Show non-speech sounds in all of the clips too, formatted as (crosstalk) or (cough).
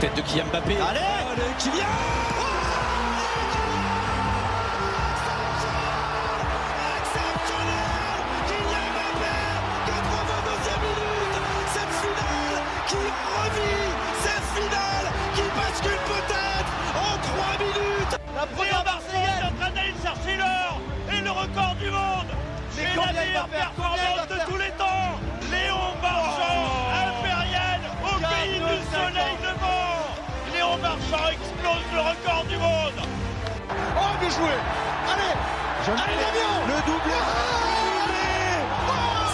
Tête de Kylian Mbappé. Allez, Allez Kylian La première Marseillaise est en train d'aller chercher l'or et le record du monde. C'est la Marchand explose le record du monde. Oh, bien joué. Allez, allez Damien, le doublé.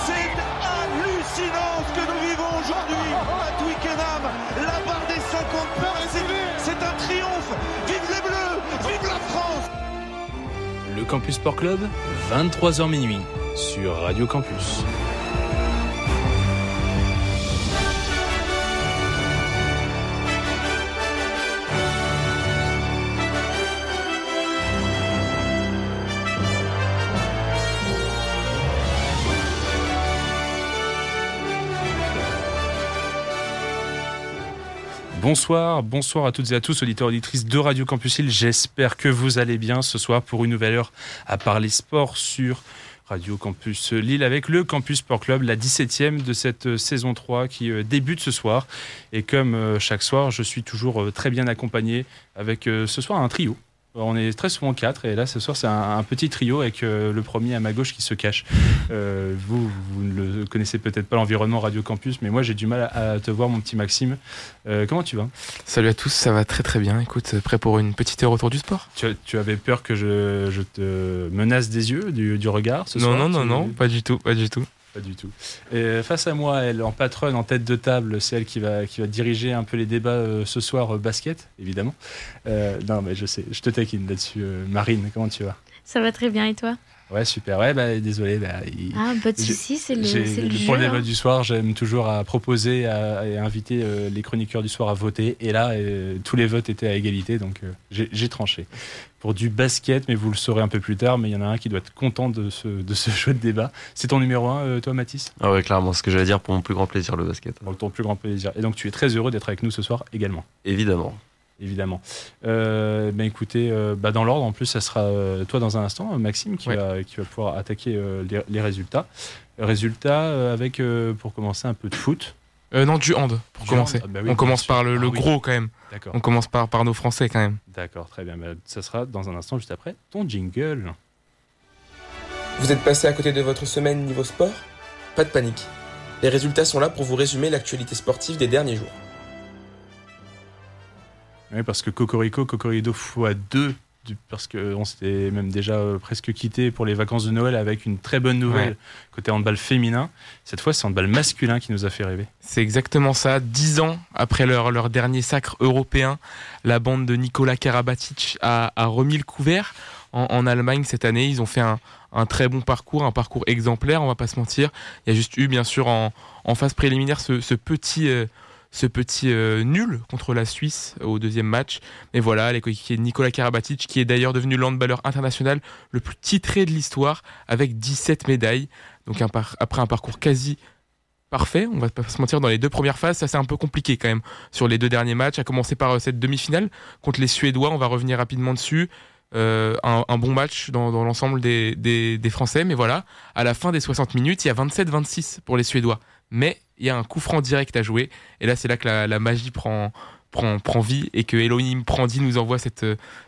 C'est hallucinant ce que nous vivons aujourd'hui à Twickenham. La barre des 50 points, c'est un triomphe. Vive les Bleus, vive la France. Le Campus Sport Club, 23h minuit sur Radio Campus. Bonsoir, bonsoir à toutes et à tous, auditeurs et auditrices de Radio Campus Hill. J'espère que vous allez bien ce soir pour une nouvelle heure à parler sport sur Radio Campus Lille avec le Campus Sport Club, la 17e de cette saison 3 qui euh, débute ce soir. Et comme euh, chaque soir, je suis toujours euh, très bien accompagné avec ce soir un trio. On est très souvent quatre et là ce soir c'est un, un, petit trio avec euh, le premier à ma gauche qui se cache. Euh, vous, vous ne le connaissez peut-être pas l'environnement Radio Campus, mais moi j'ai du mal à, à, te voir mon petit Maxime. Euh, comment tu vas? Salut à tous, ça va très très bien. Écoute, prêt pour une petite heure autour du sport? Tu, tu avais peur que je, je, te menace des yeux, du, du regard ce non, soir? Non, non, non, pas du tout, pas du tout. Pas du tout. Et face à moi, elle, en patronne, en tête de table, c'est elle qui va, qui va diriger un peu les débats euh, ce soir euh, basket, évidemment. Euh, non, mais je sais, je te taquine là-dessus. Marine, comment tu vas? Ça va très bien et toi? Ouais, super. Ouais, bah, désolé. Bah, il, ah, pas de soucis, c'est le, le, jeu. Pour le hein. débat du soir, j'aime toujours à proposer à, et à inviter euh, les chroniqueurs du soir à voter. Et là, euh, tous les votes étaient à égalité, donc euh, j'ai tranché. Pour du basket, mais vous le saurez un peu plus tard, mais il y en a un qui doit être content de ce, de ce jeu de débat. C'est ton numéro 1, toi, Mathis? Ah ouais, clairement, ce que j'allais dire pour mon plus grand plaisir, le basket. Pour ton plus grand plaisir. Et donc, tu es très heureux d'être avec nous ce soir également Évidemment évidemment. Euh, ben écoutez, euh, bah dans l'ordre, en plus, ça sera euh, toi dans un instant, Maxime, qui, ouais. va, qui va pouvoir attaquer euh, les, les, résultats. Résultats euh, avec, pour commencer, un peu de foot. non, du hand, pour du commencer. hand. Bah oui, On commence sûr. par le, le ah, oui. gros quand même. On commence par, par nos Français quand même. D'accord, très bien. Bah, ça sera dans un instant, juste après, ton jingle. Vous êtes passé à côté de votre semaine niveau sport? Pas de panique. Les résultats sont là pour vous résumer l'actualité sportive des derniers jours. Oui, parce que Cocorico, Cocorido x2, parce qu'on s'était même déjà euh, presque quitté pour les vacances de Noël avec une très bonne nouvelle Ouais. côté handball féminin. Cette fois, c'est handball masculin qui nous a fait rêver. C'est exactement ça. Dix ans après leur, leur dernier sacre européen, la bande de Nicolas Karabatic a, a remis le couvert en, en Allemagne cette année. Ils ont fait un, un très bon parcours, un parcours exemplaire, on va pas se mentir. Il y a juste eu, bien sûr, en, en phase préliminaire, ce, ce petit, euh, ce petit euh, nul contre la Suisse au deuxième match. Mais voilà, les coéquipiers Nicolas Karabatic, qui est d'ailleurs devenu l'handballeur international le plus titré de l'histoire, avec 17 médailles. Donc après un parcours quasi parfait, on va pas se mentir, dans les deux premières phases, ça c'est un peu compliqué quand même sur les deux derniers matchs, à commencer par euh, cette demi-finale contre les Suédois, on va revenir rapidement dessus. Euh, un, bon match dans, l'ensemble des, des, des Français, mais voilà, à la fin des 60 minutes, il y a 27-26 pour les Suédois. Mais il y a un coup franc direct à jouer, et là c'est là que la, magie prend, prend, vie et que Elohim Prandi nous envoie cette,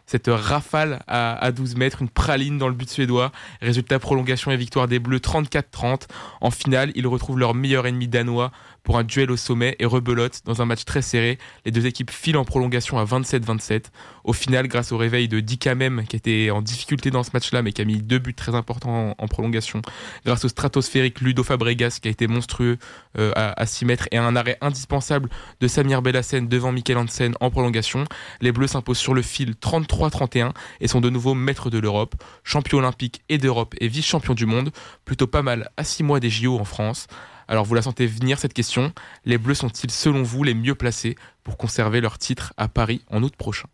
cette rafale à, à 12 mètres, une praline dans le but suédois. Résultat prolongation et victoire des Bleus 34-30. En finale, ils retrouvent leur meilleur ennemi danois pour un duel au sommet et rebelote dans un match très serré. Les deux équipes filent en prolongation à 27-27. Au final, grâce au réveil de Dikamem qui était en difficulté dans ce match-là mais qui a mis deux buts très importants en, prolongation, grâce au stratosphérique Ludo Fabregas qui a été monstrueux euh, à, à 6 mètres et à un arrêt indispensable de Samir Bellassen devant Mikel Hansen en prolongation, les Bleus s'imposent sur le fil 33-31 et sont de nouveau maîtres de l'Europe, champion olympique et d'Europe et vice-champion du monde, plutôt pas mal à 6 mois des JO en France. Alors vous la sentez venir cette question, les Bleus sont-ils selon vous les mieux placés pour conserver leur titre à Paris en août prochain?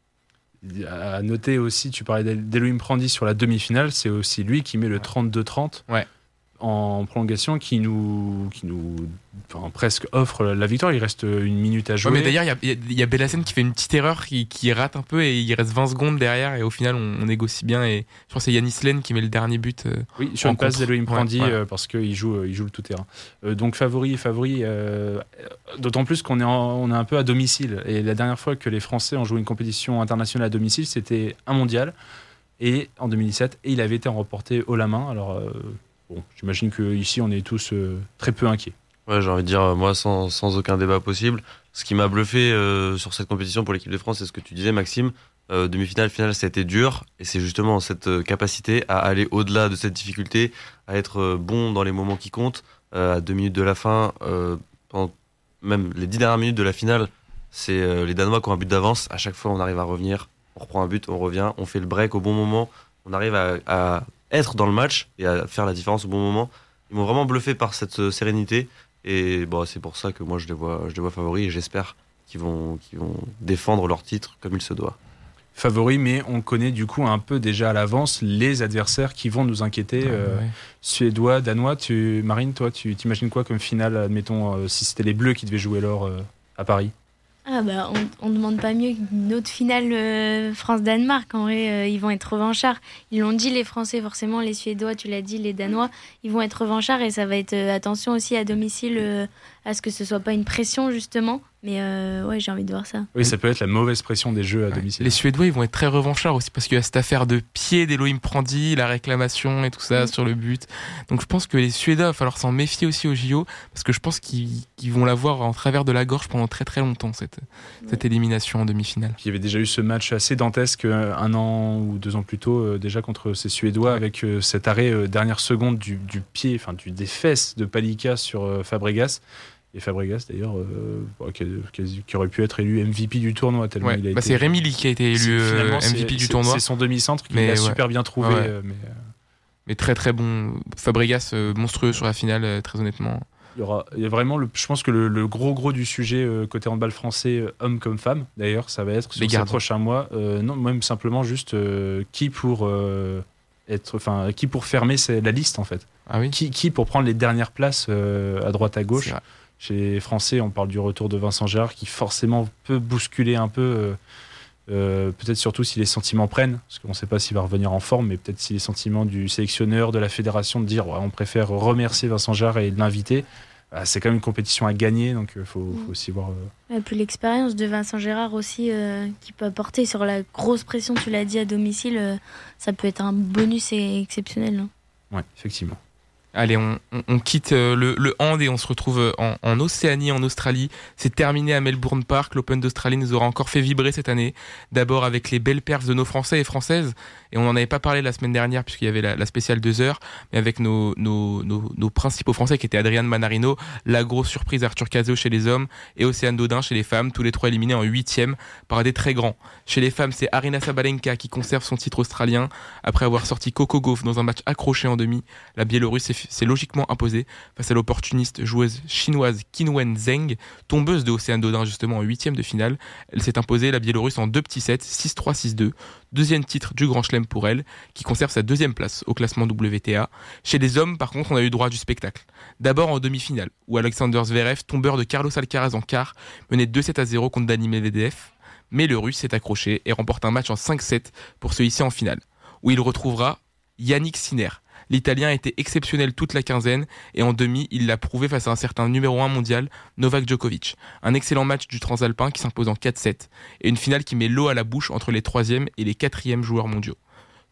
À noter aussi, tu parlais d'Elohim Prandi sur la demi-finale, c'est aussi lui qui met le 32-30. Ouais. En prolongation qui nous, qui nous presque offre la victoire. Il reste une minute à jouer. mais d'ailleurs, il y a, y, qui fait une petite erreur, qui, rate un peu et il reste 20 secondes derrière et au final, on, négocie bien. Et je pense que c'est Yanis Len qui met le dernier but. Euh, oui, sur une passe d'Elohim Prandi euh, parce qu'il joue, euh, il joue le tout-terrain. donc favori, favori. D'autant plus qu'on est, on est un peu à domicile. Et la dernière fois que les Français ont joué une compétition internationale à domicile, c'était un mondial et en 2017 et il avait été remporté haut la main. Alors bon, j'imagine qu'ici on est tous très peu inquiets. Ouais, j'ai envie de dire, euh, moi, sans, aucun débat possible. Ce qui m'a bluffé euh, sur cette compétition pour l'équipe de France, c'est ce que tu disais, Maxime. Euh, demi-finale, finale, ça a été dur. Et c'est justement cette capacité à aller au-delà de cette difficulté, à être bon dans les moments qui comptent. à deux minutes de la fin, même les dix dernières minutes de la finale, c'est les Danois qui ont un but d'avance. À chaque fois, on arrive à revenir. On reprend un but, on revient, on fait le break au bon moment. On arrive à être dans le match et à faire la différence au bon moment. Ils m'ont vraiment bluffé par cette sérénité. Et bon, c'est pour ça que moi je les vois, je les vois favoris et j'espère qu'ils vont, qu'ils vont défendre leur titre comme il se doit. Favoris, mais on connaît du coup un peu déjà à l'avance les adversaires qui vont nous inquiéter. Euh, Suédois, Danois, tu, Marine, toi, tu t'imagines quoi comme finale, admettons, euh, si c'était les Bleus qui devaient jouer l'or euh, à Paris? Ah bah on, ne demande pas mieux qu'une autre finale France-Danemark. En vrai, ils vont être revanchards. Ils l'ont dit les Français forcément, les Suédois, tu l'as dit, les Danois, ils vont être revanchards et ça va être attention aussi à domicile à ce que ce soit pas une pression justement. Mais euh, ouais, j'ai envie de voir ça. Oui, ça peut être la mauvaise pression des jeux à domicile. Les Suédois, ils vont être très revanchards aussi parce qu'il y a cette affaire de pied d'Elohim Prandi, la réclamation et tout ça sur le but. Donc je pense que les Suédois, il va falloir s'en méfier aussi au JO parce que je pense qu'ils vont l'avoir en travers de la gorge pendant très très longtemps, cette, cette élimination en demi-finale. Il y avait déjà eu ce match assez dantesque euh, un an ou deux ans plus tôt, euh, déjà contre ces Suédois, avec cet arrêt dernière seconde du, du pied, enfin du, des fesses de Palika sur Fabregas et Fabregas d'ailleurs euh, qui, aurait pu être élu MVP du tournoi tellement il a bah, c'est Rémi qui a été élu euh, MVP du tournoi. c'est son demi-centre qu'il a super bien trouvé euh, mais, mais, très très bon. Fabregas monstrueux sur la finale très honnêtement. Il y aura il y a vraiment le, je pense que le, gros gros du sujet côté handball français homme comme femme d'ailleurs ça va être sur les prochains mois. Non même simplement juste qui pour être enfin qui pour fermer la liste en fait. Ah oui. Qui, qui pour prendre les dernières places à droite à gauche chez les Français, on parle du retour de Vincent Gérard qui forcément peut bousculer un peu, euh, euh, peut-être surtout si les sentiments prennent, parce qu'on ne sait pas s'il va revenir en forme, mais peut-être si les sentiments du sélectionneur, de la fédération, de dire on préfère remercier Vincent Gérard et l'inviter. Bah, c'est quand même une compétition à gagner, donc il euh, faut, aussi voir. Et puis l'expérience de Vincent Gérard aussi, qui peut apporter sur la grosse pression, tu l'as dit, à domicile, ça peut être un bonus exceptionnel. Oui, effectivement. Allez, on, quitte euh, le, hand et on se retrouve euh, en, Océanie, en Australie. C'est terminé à Melbourne Park. L'Open d'Australie nous aura encore fait vibrer cette année. D'abord avec les belles perfs de nos Français et Françaises. Et on n'en avait pas parlé la semaine dernière puisqu'il y avait la, spéciale 2 heures. Mais avec nos, principaux Français qui étaient Adrian Manarino, la grosse surprise Arthur Cazot chez les hommes et Océane Dodin chez les femmes. Tous les trois éliminés en huitième par des très grands. Chez les femmes, c'est Arina Sabalenka qui conserve son titre australien après avoir sorti Coco Gauff dans un match accroché en demi. La Biélorusse s'est logiquement imposée face à l'opportuniste joueuse chinoise Qinwen Zheng, tombeuse de Océane Dodin justement en huitième de finale. Elle s'est imposée la Biélorusse en deux petits sets, 6-3, 6-2. Deuxième titre du Grand Chelem pour elle, qui conserve sa deuxième place au classement WTA. Chez les hommes, par contre, on a eu droit du spectacle. D'abord en demi-finale, où Alexander Zverev, tombeur de Carlos Alcaraz en quart, menait 2-7 à 0 contre Dani Medvedev. Mais le Russe s'est accroché et remporte un match en 5-7 pour se hisser en finale, où il retrouvera Yannick Sinner, L'Italien a été exceptionnel toute la quinzaine et en demi, il l'a prouvé face à un certain numéro 1 mondial, Novak Djokovic. Un excellent match du Transalpin qui s'impose en 4-7 et une finale qui met l'eau à la bouche entre les troisièmes et les quatrièmes joueurs mondiaux.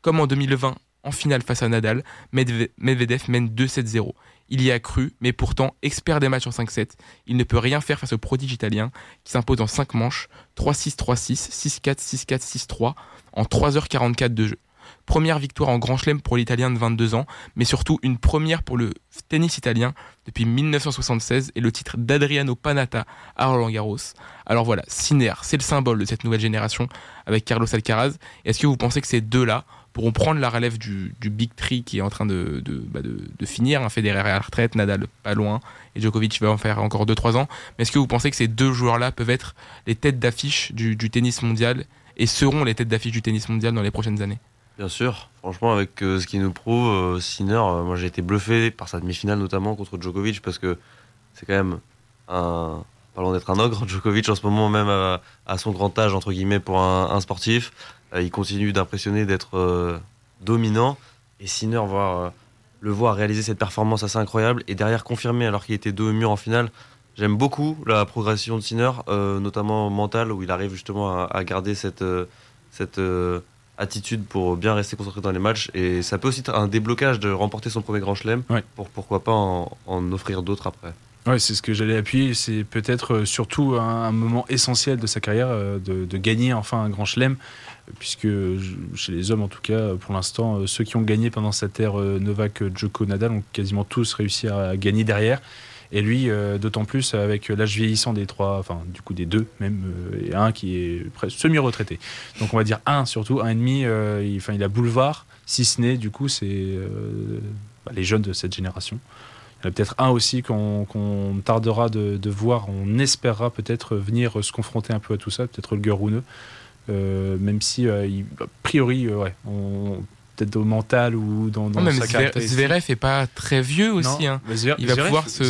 Comme en 2020, en finale face à Nadal, Medvedev mène 2-7-0. Il y a cru, mais pourtant, expert des matchs en 5-7, il ne peut rien faire face au prodige italien qui s'impose en 5 manches, 3-6, 3-6, 6-4, 6-4, 6-3, en 3h44 de jeu. Première victoire en Grand Chelem pour l'Italien de 22 ans, mais surtout une première pour le tennis italien depuis 1976 et le titre d'Adriano Panatta à Roland Garros. Alors voilà, Sinner, c'est le symbole de cette nouvelle génération avec Carlos Alcaraz. Est-ce que vous pensez que ces deux-là pourront prendre la relève du, Big Three qui est en train de, bah finir, un Federer à la retraite, Nadal pas loin, et Djokovic va en faire encore 2-3 ans. Mais est-ce que vous pensez que ces deux joueurs-là peuvent être les têtes d'affiche du tennis mondial et seront les têtes d'affiche du tennis mondial dans les prochaines années? Bien sûr, franchement, avec ce qu'il nous prouve, Sinner, moi j'ai été bluffé par sa demi-finale notamment contre Djokovic parce que c'est quand même un. Parlons d'être un ogre, (laughs) Djokovic en ce moment, même à, son grand âge, entre guillemets, pour un, sportif. il continue d'impressionner, d'être dominant. Et Sinner, voir, le voir réaliser cette performance assez incroyable et derrière confirmer alors qu'il était dos au mur en finale, J'aime beaucoup la progression de Sinner, euh, notamment mentale, où il arrive justement à, garder cette, euh, cette euh, attitude pour bien rester concentré dans les matchs. Et ça peut aussi être un déblocage de remporter son premier grand chelem, pour pourquoi pas en, offrir d'autres après. Oui, c'est ce que j'allais appuyer. C'est peut-être surtout un, moment essentiel de sa carrière de, gagner enfin un grand chelem, puisque chez les hommes, en tout cas, pour l'instant, ceux qui ont gagné pendant cette ère Novak, Djoko, Nadal ont quasiment tous réussi à gagner derrière. Et lui, euh, d'autant plus avec l'âge vieillissant des trois, enfin du coup des deux même, euh, et un qui est semi-retraité. Donc on va dire un surtout, un ennemi. Euh, il, il a boulevard, si ce n'est du coup c'est bah, les jeunes de cette génération. Il y en a peut-être un aussi qu'on tardera de, voir, on espérera peut-être venir se confronter un peu à tout ça, peut-être le Rouneux. même si a priori, ouais, on, peut-être au mental ou dans, dans sa caractéristique. Zverev est pas très vieux aussi. Hein. il va pouvoir se.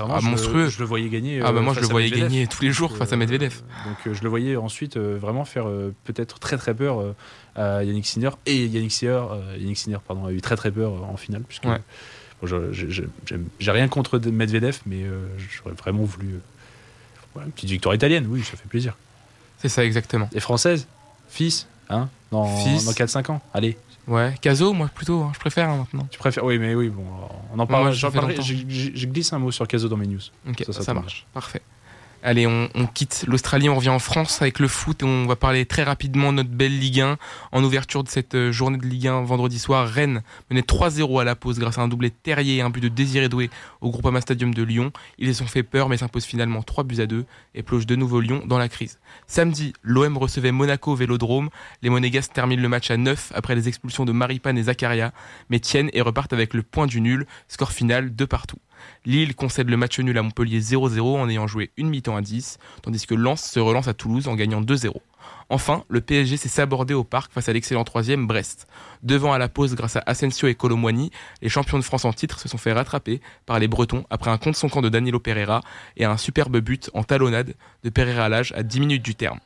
ah, monstrueux. Je, le voyais gagner. Ah, bah moi, je le voyais gagner tous les jours face à Medvedev. Euh, donc, euh, je le voyais ensuite euh, vraiment faire peut-être très très peur à Yannick Sinner. Et Yannick Sinner, Yannick Sinner pardon, a eu très très peur en finale. Puisque j'ai rien contre Medvedev, mais j'aurais vraiment voulu. une petite victoire italienne, oui, ça fait plaisir. C'est ça, exactement. Et française Fils Hein dans, dans 4-5 ans Allez, Ouais, Caso, moi plutôt, hein, je préfère hein, maintenant. Tu préfères Oui, mais oui, bon, on en parle. je, glisse un mot sur Caso dans mes news. Ok, ça marche. Parfait. Allez, on, quitte l'Australie, on revient en France avec le foot et on va parler très rapidement de notre belle Ligue 1. En ouverture de cette euh, journée de Ligue 1 vendredi soir, Rennes menait 3-0 à la pause grâce à un doublé Terrier et un but de Désiré Doué au Groupama Stadium de Lyon. Ils les ont fait peur mais s'imposent finalement 3 buts à 2 et plongent de nouveau Lyon dans la crise. Samedi, l'OM recevait Monaco Vélodrome. Les Monégasques terminent le match à 9 après les expulsions de Maripane et Zakaria, mais tiennent et repartent avec le point du nul, score final de partout. Lille concède le match nul à Montpellier 0-0 en ayant joué une mi-temps à 10, tandis que Lens se relance à Toulouse en gagnant 2-0. Enfin, le PSG s'est sabordé au parc face à l'excellent troisième Brest. Devant à la pause grâce à Asensio et Colomwani, les champions de France en titre se sont fait rattraper par les Bretons après un compte son camp de Danilo Pereira et un superbe but en talonnade de Pereira à l'âge à 10 minutes du terme.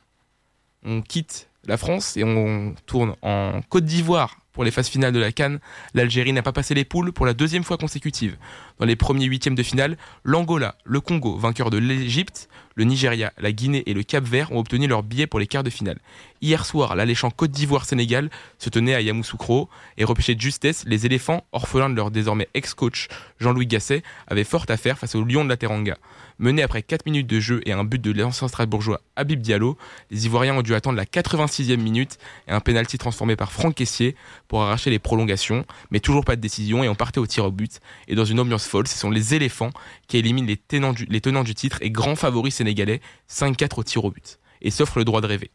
On quitte la France et on tourne en Côte d'Ivoire pour les phases finales de la Cannes, l'Algérie n'a pas passé les poules pour la deuxième fois consécutive. Dans les premiers huitièmes de finale, l'Angola, le Congo, vainqueur de l'Égypte, le Nigeria, la Guinée et le Cap Vert ont obtenu leur billet pour les quarts de finale. Hier soir, l'alléchant Côte d'Ivoire-Sénégal se tenait à Yamoussoukro et repêchait de justesse, les éléphants, orphelins de leur désormais ex-coach Jean-Louis Gasset, avaient fort à faire face aux Lions de la Teranga. Mené après 4 minutes de jeu et un but de l'ancien Strasbourgeois Habib Diallo, les Ivoiriens ont dû attendre la 86e minute et un pénalty transformé par Franck Caissier pour arracher les prolongations, mais toujours pas de décision et on partait au tir au but. Et dans une ambiance folle, ce sont les éléphants qui éliminent les tenants du, les tenants du titre et grands favoris sénégalais, 5-4 au tir au but, et s'offrent le droit de rêver.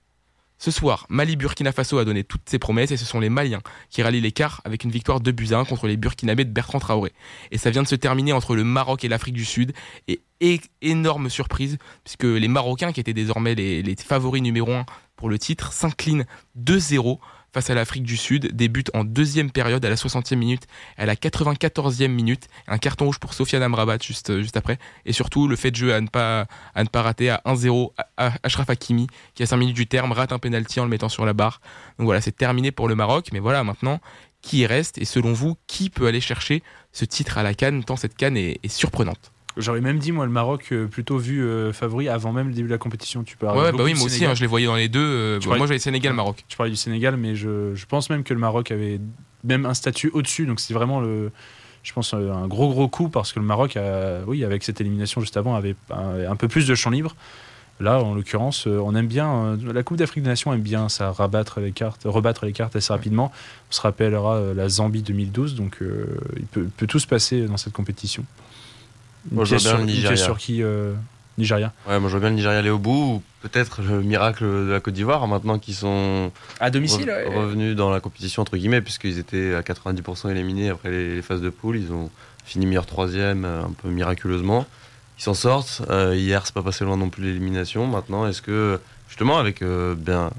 Ce soir, Mali-Burkina Faso a donné toutes ses promesses et ce sont les Maliens qui rallient l'écart avec une victoire de buts 1 contre les Burkinabés de Bertrand Traoré. Et ça vient de se terminer entre le Maroc et l'Afrique du Sud et, énorme surprise puisque les Marocains qui étaient désormais les, les favoris numéro 1 pour le titre s'inclinent 2-0 face à l'Afrique du Sud, débute en deuxième période à la 60e minute, à la 94e minute, un carton rouge pour Sofiane Amrabat juste, juste après, et surtout le fait de jeu à ne pas, à rater à 1-0 Ashraf Hakimi, qui à 5 minutes du terme rate un penalty en le mettant sur la barre. Donc voilà, c'est terminé pour le Maroc, mais voilà maintenant, qui reste, et selon vous, qui peut aller chercher ce titre à la Cannes, tant cette Cannes est surprenante? J'aurais même dit, moi, le Maroc euh, plutôt vu euh, favori avant même le début de la compétition. Tu peux ouais, bah oui, moi aussi, hein, je les voyais dans les deux. Euh, moi, j'avais Sénégal-Maroc. Tu parlais du Sénégal, mais je, je, pense même que le Maroc avait même un statut au-dessus. Donc, c'est vraiment le. Je pense un gros gros coup parce que le Maroc, a, oui, avec cette élimination juste avant, avait un, peu plus de champ libre. Là, en l'occurrence, on aime bien. La Coupe d'Afrique des Nations aime bien ça, rabattre les cartes, rebattre les cartes assez rapidement. On se rappellera la Zambie 2012, donc il peut, peut, tout se passer dans cette compétition. Moi, je vois bien le Nigeria. sur qui euh, Nigeria Ouais, moi je vois bien le Nigeria aller au bout, ou peut-être le miracle de la Côte d'Ivoire, maintenant qu'ils sont à domicile, revenus dans la compétition, entre guillemets, puisqu'ils étaient à 90% éliminés après les, phases de poule. Ils ont fini meilleur troisième, euh, un peu miraculeusement. Ils s'en sortent. Euh, hier, c'est pas passé loin non plus l'élimination. Maintenant, est-ce que, justement, avec bien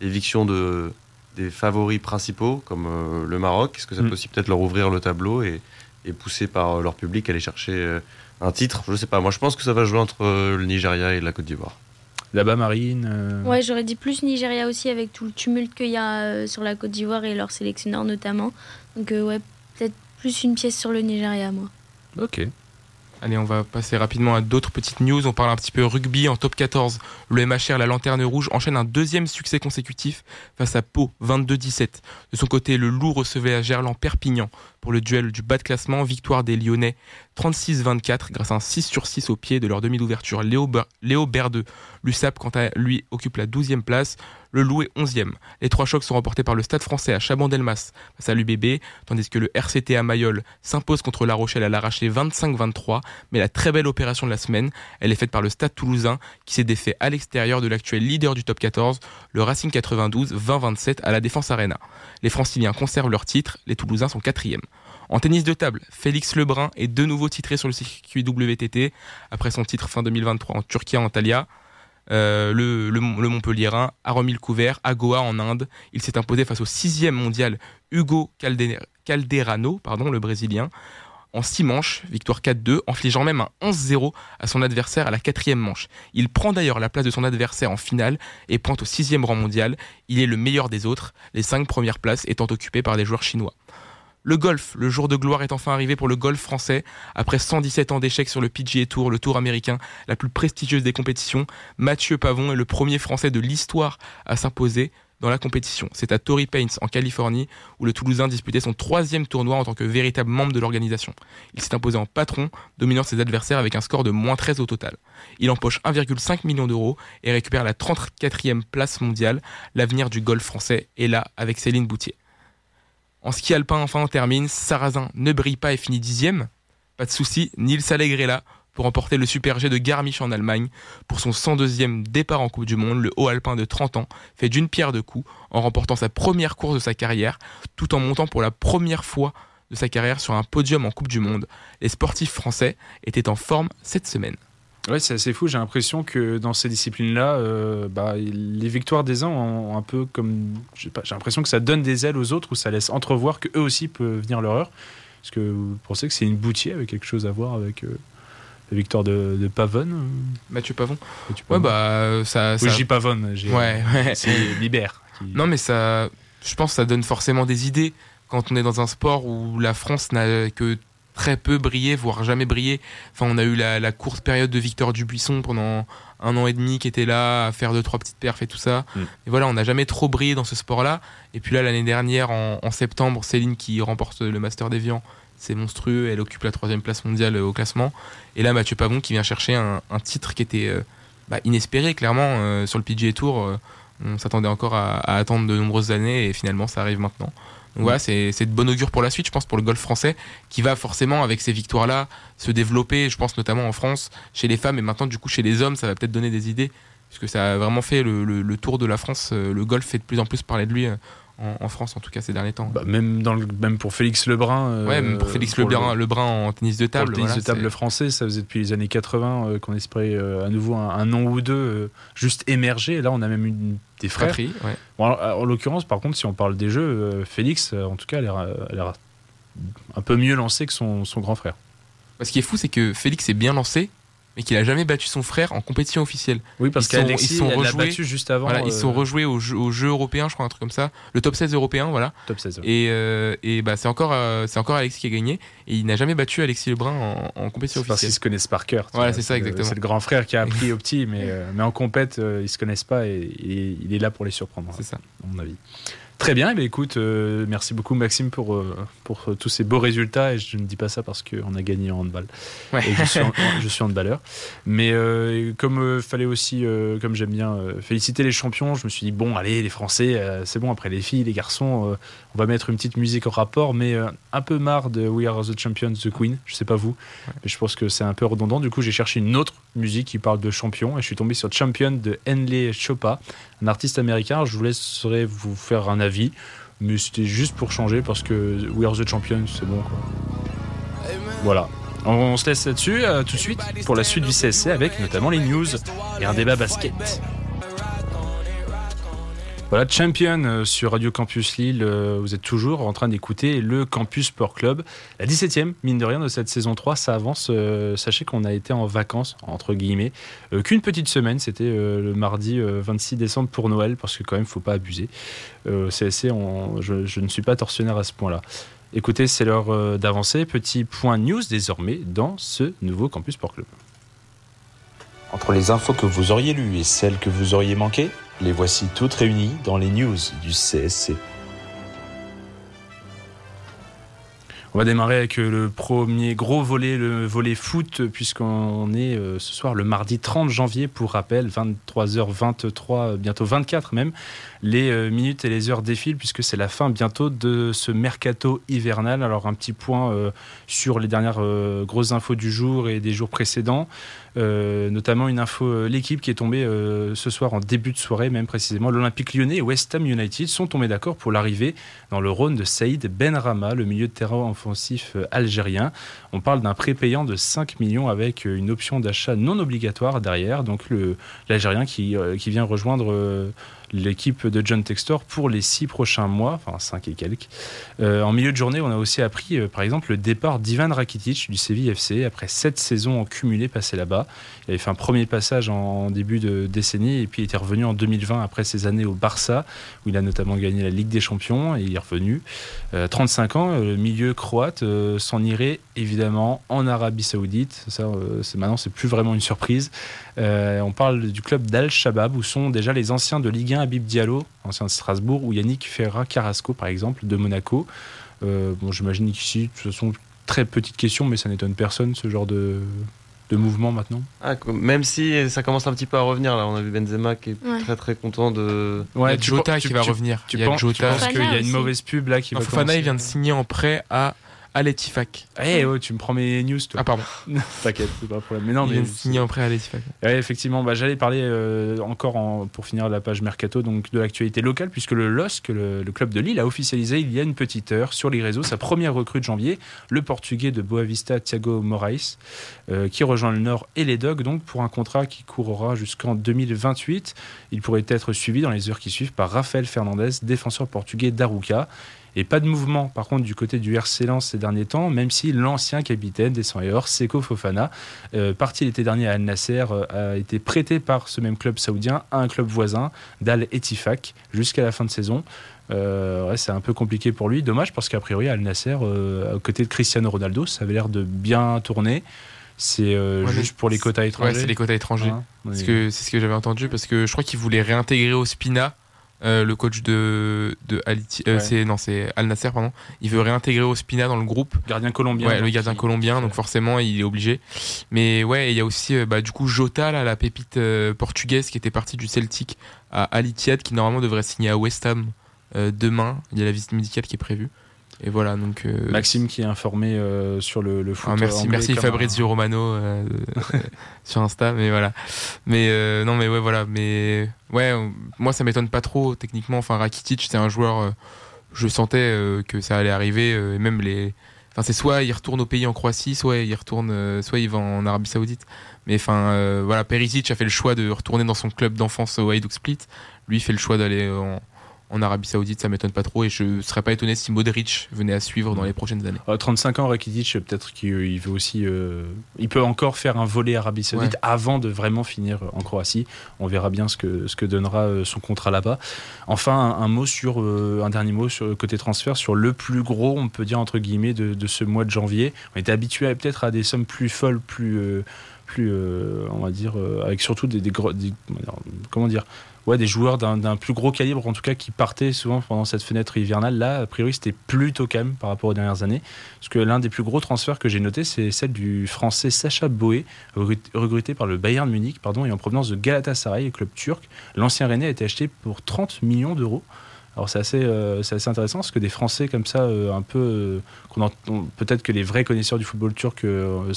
l'éviction de des favoris principaux, comme le Maroc Est-ce que ça peut aussi peut-être leur ouvrir le tableau et, et pousser par leur public à aller chercher un titre Je sais pas. Moi, je pense que ça va jouer entre le Nigeria et la Côte d'Ivoire. Là-bas, Marine Ouais, j'aurais dit plus Nigeria aussi, avec tout le tumulte qu'il y a sur la Côte d'Ivoire et leur sélectionneur notamment. Donc, ouais, peut-être plus une pièce sur le Nigeria, moi. Ok. Allez, on va passer rapidement à d'autres petites news. On parle un petit peu rugby en top 14. Le MHR, la Lanterne Rouge, enchaîne un deuxième succès consécutif face à Pau, 22-17. De son côté, le Loup recevait à Gerland-Perpignan pour le duel du bas de classement. Victoire des Lyonnais 36-24 grâce à un 6 sur 6 au pied de leur demi d'ouverture. Léo, Léo Berdeux, l'USAP, quant à lui, occupe la 12e place. Le Loup est 11e. Les trois chocs sont remportés par le Stade français à Chabandelmas face à l'UBB, tandis que le RCT à Mayol s'impose contre La Rochelle à l'arraché 25-23. Mais la très belle opération de la semaine, elle est faite par le Stade toulousain qui s'est défait à l'extérieur de l'actuel leader du top 14, le Racing 92 20-27 à la Défense Arena. Les Franciliens conservent leur titre, les Toulousains sont quatrièmes. En tennis de table, Félix Lebrun est de nouveau titré sur le circuit WTT après son titre fin 2023 en Turquie à Antalya. Euh, le, le, Montpellierin a remis le couvert à Goa en Inde. Il s'est imposé face au sixième mondial Hugo Calderano, le Brésilien, en six manches, victoire 4-2, infligeant même un 11-0 à son adversaire à la quatrième manche. Il prend d'ailleurs la place de son adversaire en finale et pointe au sixième rang mondial. Il est le meilleur des autres, les cinq premières places étant occupées par des joueurs chinois. Le golf, le jour de gloire est enfin arrivé pour le golf français. Après 117 ans d'échecs sur le PGA Tour, le tour américain, la plus prestigieuse des compétitions, Mathieu Pavon est le premier français de l'histoire à s'imposer dans la compétition. C'est à Torrey Pines, en Californie, où le Toulousain disputait son troisième tournoi en tant que véritable membre de l'organisation. Il s'est imposé en patron, dominant ses adversaires avec un score de moins 13 au total. Il empoche 1,5 million d'euros et récupère la 34e place mondiale. L'avenir du golf français est là avec Céline Boutier. En ski alpin, enfin, on termine. Sarrazin ne brille pas et finit dixième. Pas de souci, Nils Allegrella pour remporter le Super G de Garmisch en Allemagne. Pour son 102e départ en Coupe du Monde, le haut alpin de 30 ans fait d'une pierre deux coups en remportant sa première course de sa carrière, tout en montant pour la première fois de sa carrière sur un podium en Coupe du Monde. Les sportifs français étaient en forme cette semaine. Ouais, c'est assez fou. J'ai l'impression que dans ces disciplines-là, euh, bah, les victoires des uns ont un peu comme. J'ai l'impression que ça donne des ailes aux autres ou ça laisse entrevoir qu'eux aussi peuvent venir leur heure. Est-ce que vous pensez que c'est une boutier avec quelque chose à voir avec euh, la victoire de, de Pavone euh? Mathieu Pavon Ouais, bah ça. ça... Oui, j'ai Pavone. Ouais, ouais. C'est Libère. Non, mais ça. Je pense que ça donne forcément des idées quand on est dans un sport où la France n'a que très peu brillé, voire jamais brillé. Enfin, on a eu la, courte période de Victor Dubuisson pendant un an et demi qui était là à faire deux trois petites perfs et tout ça. Mm. Et voilà, on n'a jamais trop brillé dans ce sport-là. Et puis là, l'année dernière, en, septembre, Céline qui remporte le Master d'Evian, c'est monstrueux. Elle occupe la troisième place mondiale au classement. Et là, Mathieu Pavon qui vient chercher un, titre qui était euh, bah, inespéré, clairement, euh, sur le PGA Tour. Euh, on s'attendait encore à, à, attendre de nombreuses années et finalement, ça arrive maintenant. Donc voilà, c'est de bon augure pour la suite, je pense, pour le golf français, qui va forcément, avec ces victoires-là, se développer, je pense notamment en France, chez les femmes, et maintenant, du coup, chez les hommes, ça va peut-être donner des idées, puisque ça a vraiment fait le, tour de la France. Euh, le golf fait de plus en plus parler de lui en, France, en tout cas ces derniers temps. Bah, même, dans le, même pour Félix Lebrun. Euh, ouais, même pour Félix Lebrun, Lebrun en tennis de table. Pour le tennis de table français, ça faisait depuis les années 80 euh, qu'on espérait euh, à nouveau un, nom ou deux juste émerger. Et là, on a même une, des frères. en l'occurrence, par contre, si on parle des jeux, Félix, en tout cas, elle a l'air un peu mieux lancé que son, son grand frère. Ce qui est fou, c'est que Félix est bien lancé, mais qu'il a jamais battu son frère en compétition officielle. Oui, parce qu'Alexis, sont rejoués, battu juste avant. Voilà, Ils sont euh, rejoués au jeu, au jeu européen, je crois, un truc comme ça. Le top 16 européen, voilà. Top 16. Et, euh, et bah, c'est encore, euh, c'est encore Alexis qui a gagné. Et il n'a jamais battu Alexis Lebrun en, en compétition officielle. Parce qu'ils se connaissent par cœur. Voilà, c'est ça, exactement. C'est le grand frère qui a appris (laughs) au petit, mais, mais en compète, ils se connaissent pas et, et, il est là pour les surprendre. C'est ça. À mon avis. Très bien, écoute, euh, merci beaucoup Maxime pour, euh, pour tous ces beaux résultats. Et je ne dis pas ça parce qu'on a gagné en handball. Et je suis, (laughs) je suis handballeur. Mais euh, comme fallait aussi, comme j'aime bien féliciter les champions, je me suis dit, bon, allez, les Français, c'est bon, après les filles, les garçons, on va mettre une petite musique au rapport, mais un peu marre de We Are the Champions, The Queen. Je sais pas vous, mais je pense que c'est un peu redondant. Du coup, j'ai cherché une autre musique qui parle de champion et je suis tombé sur Champion de Henley Chopin, un artiste américain. Je vous laisserai vous faire un avis, mais c'était juste pour changer parce que We Are the Champions, c'est bon quoi. Voilà. On se laisse là-dessus euh, tout de suite pour la suite du CSC avec notamment les news et un débat basket. Voilà, Champion euh, sur Radio Campus Lille. Euh, vous êtes toujours en train d'écouter le Campus Sport Club. La 17e, mine de rien, de cette saison 3, ça avance. Euh, sachez qu'on a été en vacances, entre guillemets, qu'une petite semaine. C'était le mardi 26 décembre pour Noël, parce que quand même, faut pas abuser. CSC, je, je, ne suis pas tortionnaire à ce point-là. Écoutez, c'est l'heure d'avancer. Petit point news désormais dans ce nouveau Campus Sport Club. Entre les infos que vous auriez lues et celles que vous auriez manquées, les voici toutes réunies dans les news du CSC. On va démarrer avec euh, le premier gros volet, le volet foot, puisqu'on est euh, ce soir le mardi 30 janvier, pour rappel, 23h23, bientôt 24 même. Les euh, minutes et les heures défilent, puisque c'est la fin bientôt de ce mercato hivernal. Alors un petit point sur les dernières grosses infos du jour et des jours précédents. Euh, notamment une info, euh, l'équipe qui est tombée euh, ce soir en début de soirée, même précisément, l'Olympique lyonnais et West Ham United sont tombés d'accord pour l'arrivée dans le Rhône de Saïd Benrama, le milieu de terrain offensif algérien. On parle d'un prépayant de 5 millions avec une option d'achat non obligatoire derrière, donc l'Algérien qui, qui vient rejoindre l'équipe de John Textor pour les six prochains mois, enfin cinq et quelques. Euh, en milieu de journée, on a aussi appris, euh, par exemple, le départ d'Ivan Rakitic du Séville FC après sept saisons en cumulé passées là-bas. Il avait fait un premier passage en début de décennie et puis était revenu en 2020 après ses années au Barça, où il a notamment gagné la Ligue des Champions et il est revenu. 35 euh, ans, le milieu croate s'en irait évidemment en Arabie Saoudite. Ça, c'est maintenant, c'est plus vraiment une surprise. on parle du club d'Al-Shabaab où sont déjà les anciens de Ligue 1 Habib Diallo, ancien de Strasbourg, ou Yannick Ferra Carrasco, par exemple, de Monaco. Euh, bon, j'imagine qu'ici, de toute façon, très petite question, mais ça n'étonne personne, ce genre de, de mouvement maintenant. Ah, même si ça commence un petit peu à revenir, là, on a vu Benzema qui est très très content de. Ouais, Jota qui va revenir. Tu, penses, qu'il y a une mauvaise pub là qui va Fofana, il vient de signer en prêt à à l'Etifac. Eh oh, tu me prends mes news, toi. Ah, pardon. (laughs) T'inquiète, c'est pas un problème. Mais non, Il mais. signé en prêt à l'Etifac. Ouais, effectivement, bah, j'allais parler euh, encore en, pour finir la page Mercato donc de l'actualité locale, puisque le LOSC, le, le, club de Lille, a officialisé il y a une petite heure sur les réseaux sa première recrue de janvier, le portugais de Boavista, Thiago Moraes, euh, qui rejoint le Nord et les Dogs, donc pour un contrat qui courra jusqu'en 2028. Il pourrait être suivi dans les heures qui suivent par Rafael Fernandez, défenseur portugais d'Aruca. Et pas de mouvement, par contre, du côté du RC Lens ces derniers temps, même si l'ancien capitaine des 100 et or, Seko Fofana, euh, parti l'été dernier à Al Nasser, euh, a été prêté par ce même club saoudien à un club voisin, d'Al Etifak, jusqu'à la fin de saison. Euh, c'est un peu compliqué pour lui. Dommage parce qu'a priori, Al Nasser, à côté de Cristiano Ronaldo, ça avait l'air de bien tourner. C'est juste pour les quotas étrangers. Ouais, c'est les quotas étrangers. Hein, c'est ce que j'avais entendu parce que je crois qu'il voulait réintégrer Ospina euh, le coach de, de euh, c'est non c'est Al Nasser pardon. Il veut réintégrer Ospina dans le groupe. Gardien colombien ouais, le gardien colombien donc forcément il est obligé. Mais ouais il y a aussi euh, bah, du coup Jota là, la pépite portugaise qui était partie du Celtic à Al qui normalement devrait signer à West Ham demain. Il y a la visite médicale qui est prévue et voilà, donc. Euh, Maxime qui est informé euh, sur le, le foot. Ah, merci, merci Fabrizio Romano euh, (laughs) sur Insta, mais voilà. Mais non, mais ouais, voilà. Mais ouais, moi ça m'étonne pas trop techniquement. Enfin, Rakitic, c'est un joueur. je sentais que ça allait arriver. et même les. Enfin, c'est soit il retourne au pays en Croatie, soit il retourne, soit il va en Arabie Saoudite. Mais enfin, voilà, Perisic a fait le choix de retourner dans son club d'enfance au Hajduk Split. Lui fait le choix d'aller en, en Arabie Saoudite, ça m'étonne pas trop et je ne serais pas étonné si Modric venait à suivre dans les prochaines années. 35 ans, Rakitic, peut-être qu'il veut aussi, euh, il peut encore faire un volet Arabie Saoudite avant de vraiment finir en Croatie. On verra bien ce que ce que donnera euh, son contrat là-bas. Enfin, un, mot sur euh, un dernier mot sur le côté transfert sur le plus gros, on peut dire entre guillemets, de, ce mois de janvier. On était habitué peut-être à des sommes plus folles, plus plus, on va dire, avec surtout des, des, des, comment dire, ouais, des joueurs d'un plus gros calibre, en tout cas, qui partaient souvent pendant cette fenêtre hivernale. Là, a priori, c'était plutôt calme par rapport aux dernières années. Parce que l'un des plus gros transferts que j'ai noté, c'est celle du français Sacha Boé, recruté par le Bayern Munich, pardon, et en provenance de Galatasaray, club turc. L'ancien Rennais a été acheté pour 30 millions d'euros. Alors c'est assez, euh, assez, intéressant parce que des Français comme ça, euh, un peu, euh, peut-être que les vrais connaisseurs du football turc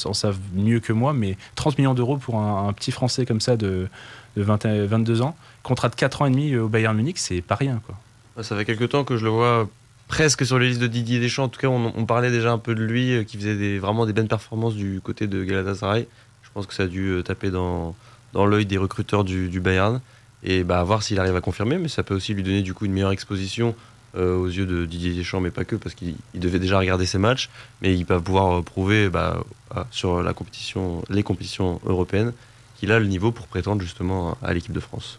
en savent mieux que moi, mais 30 millions d'euros pour un, petit Français comme ça de 22 ans. Contrat de 4 ans et demi au Bayern Munich, c'est pas rien. Quoi. Ça fait quelques temps que je le vois presque sur les listes de Didier Deschamps. En tout cas, on, parlait déjà un peu de lui, euh, qui faisait vraiment des bonnes performances du côté de Galatasaray. Je pense que ça a dû euh, taper dans, l'œil des recruteurs du, Bayern. Et bah, à voir s'il arrive à confirmer, mais ça peut aussi lui donner du coup une meilleure exposition euh, aux yeux de Didier Deschamps, mais pas que, parce qu'il devait déjà regarder ses matchs, mais il va pouvoir prouver bah, sur la compétition, les compétitions européennes qu'il a le niveau pour prétendre justement à l'équipe de France.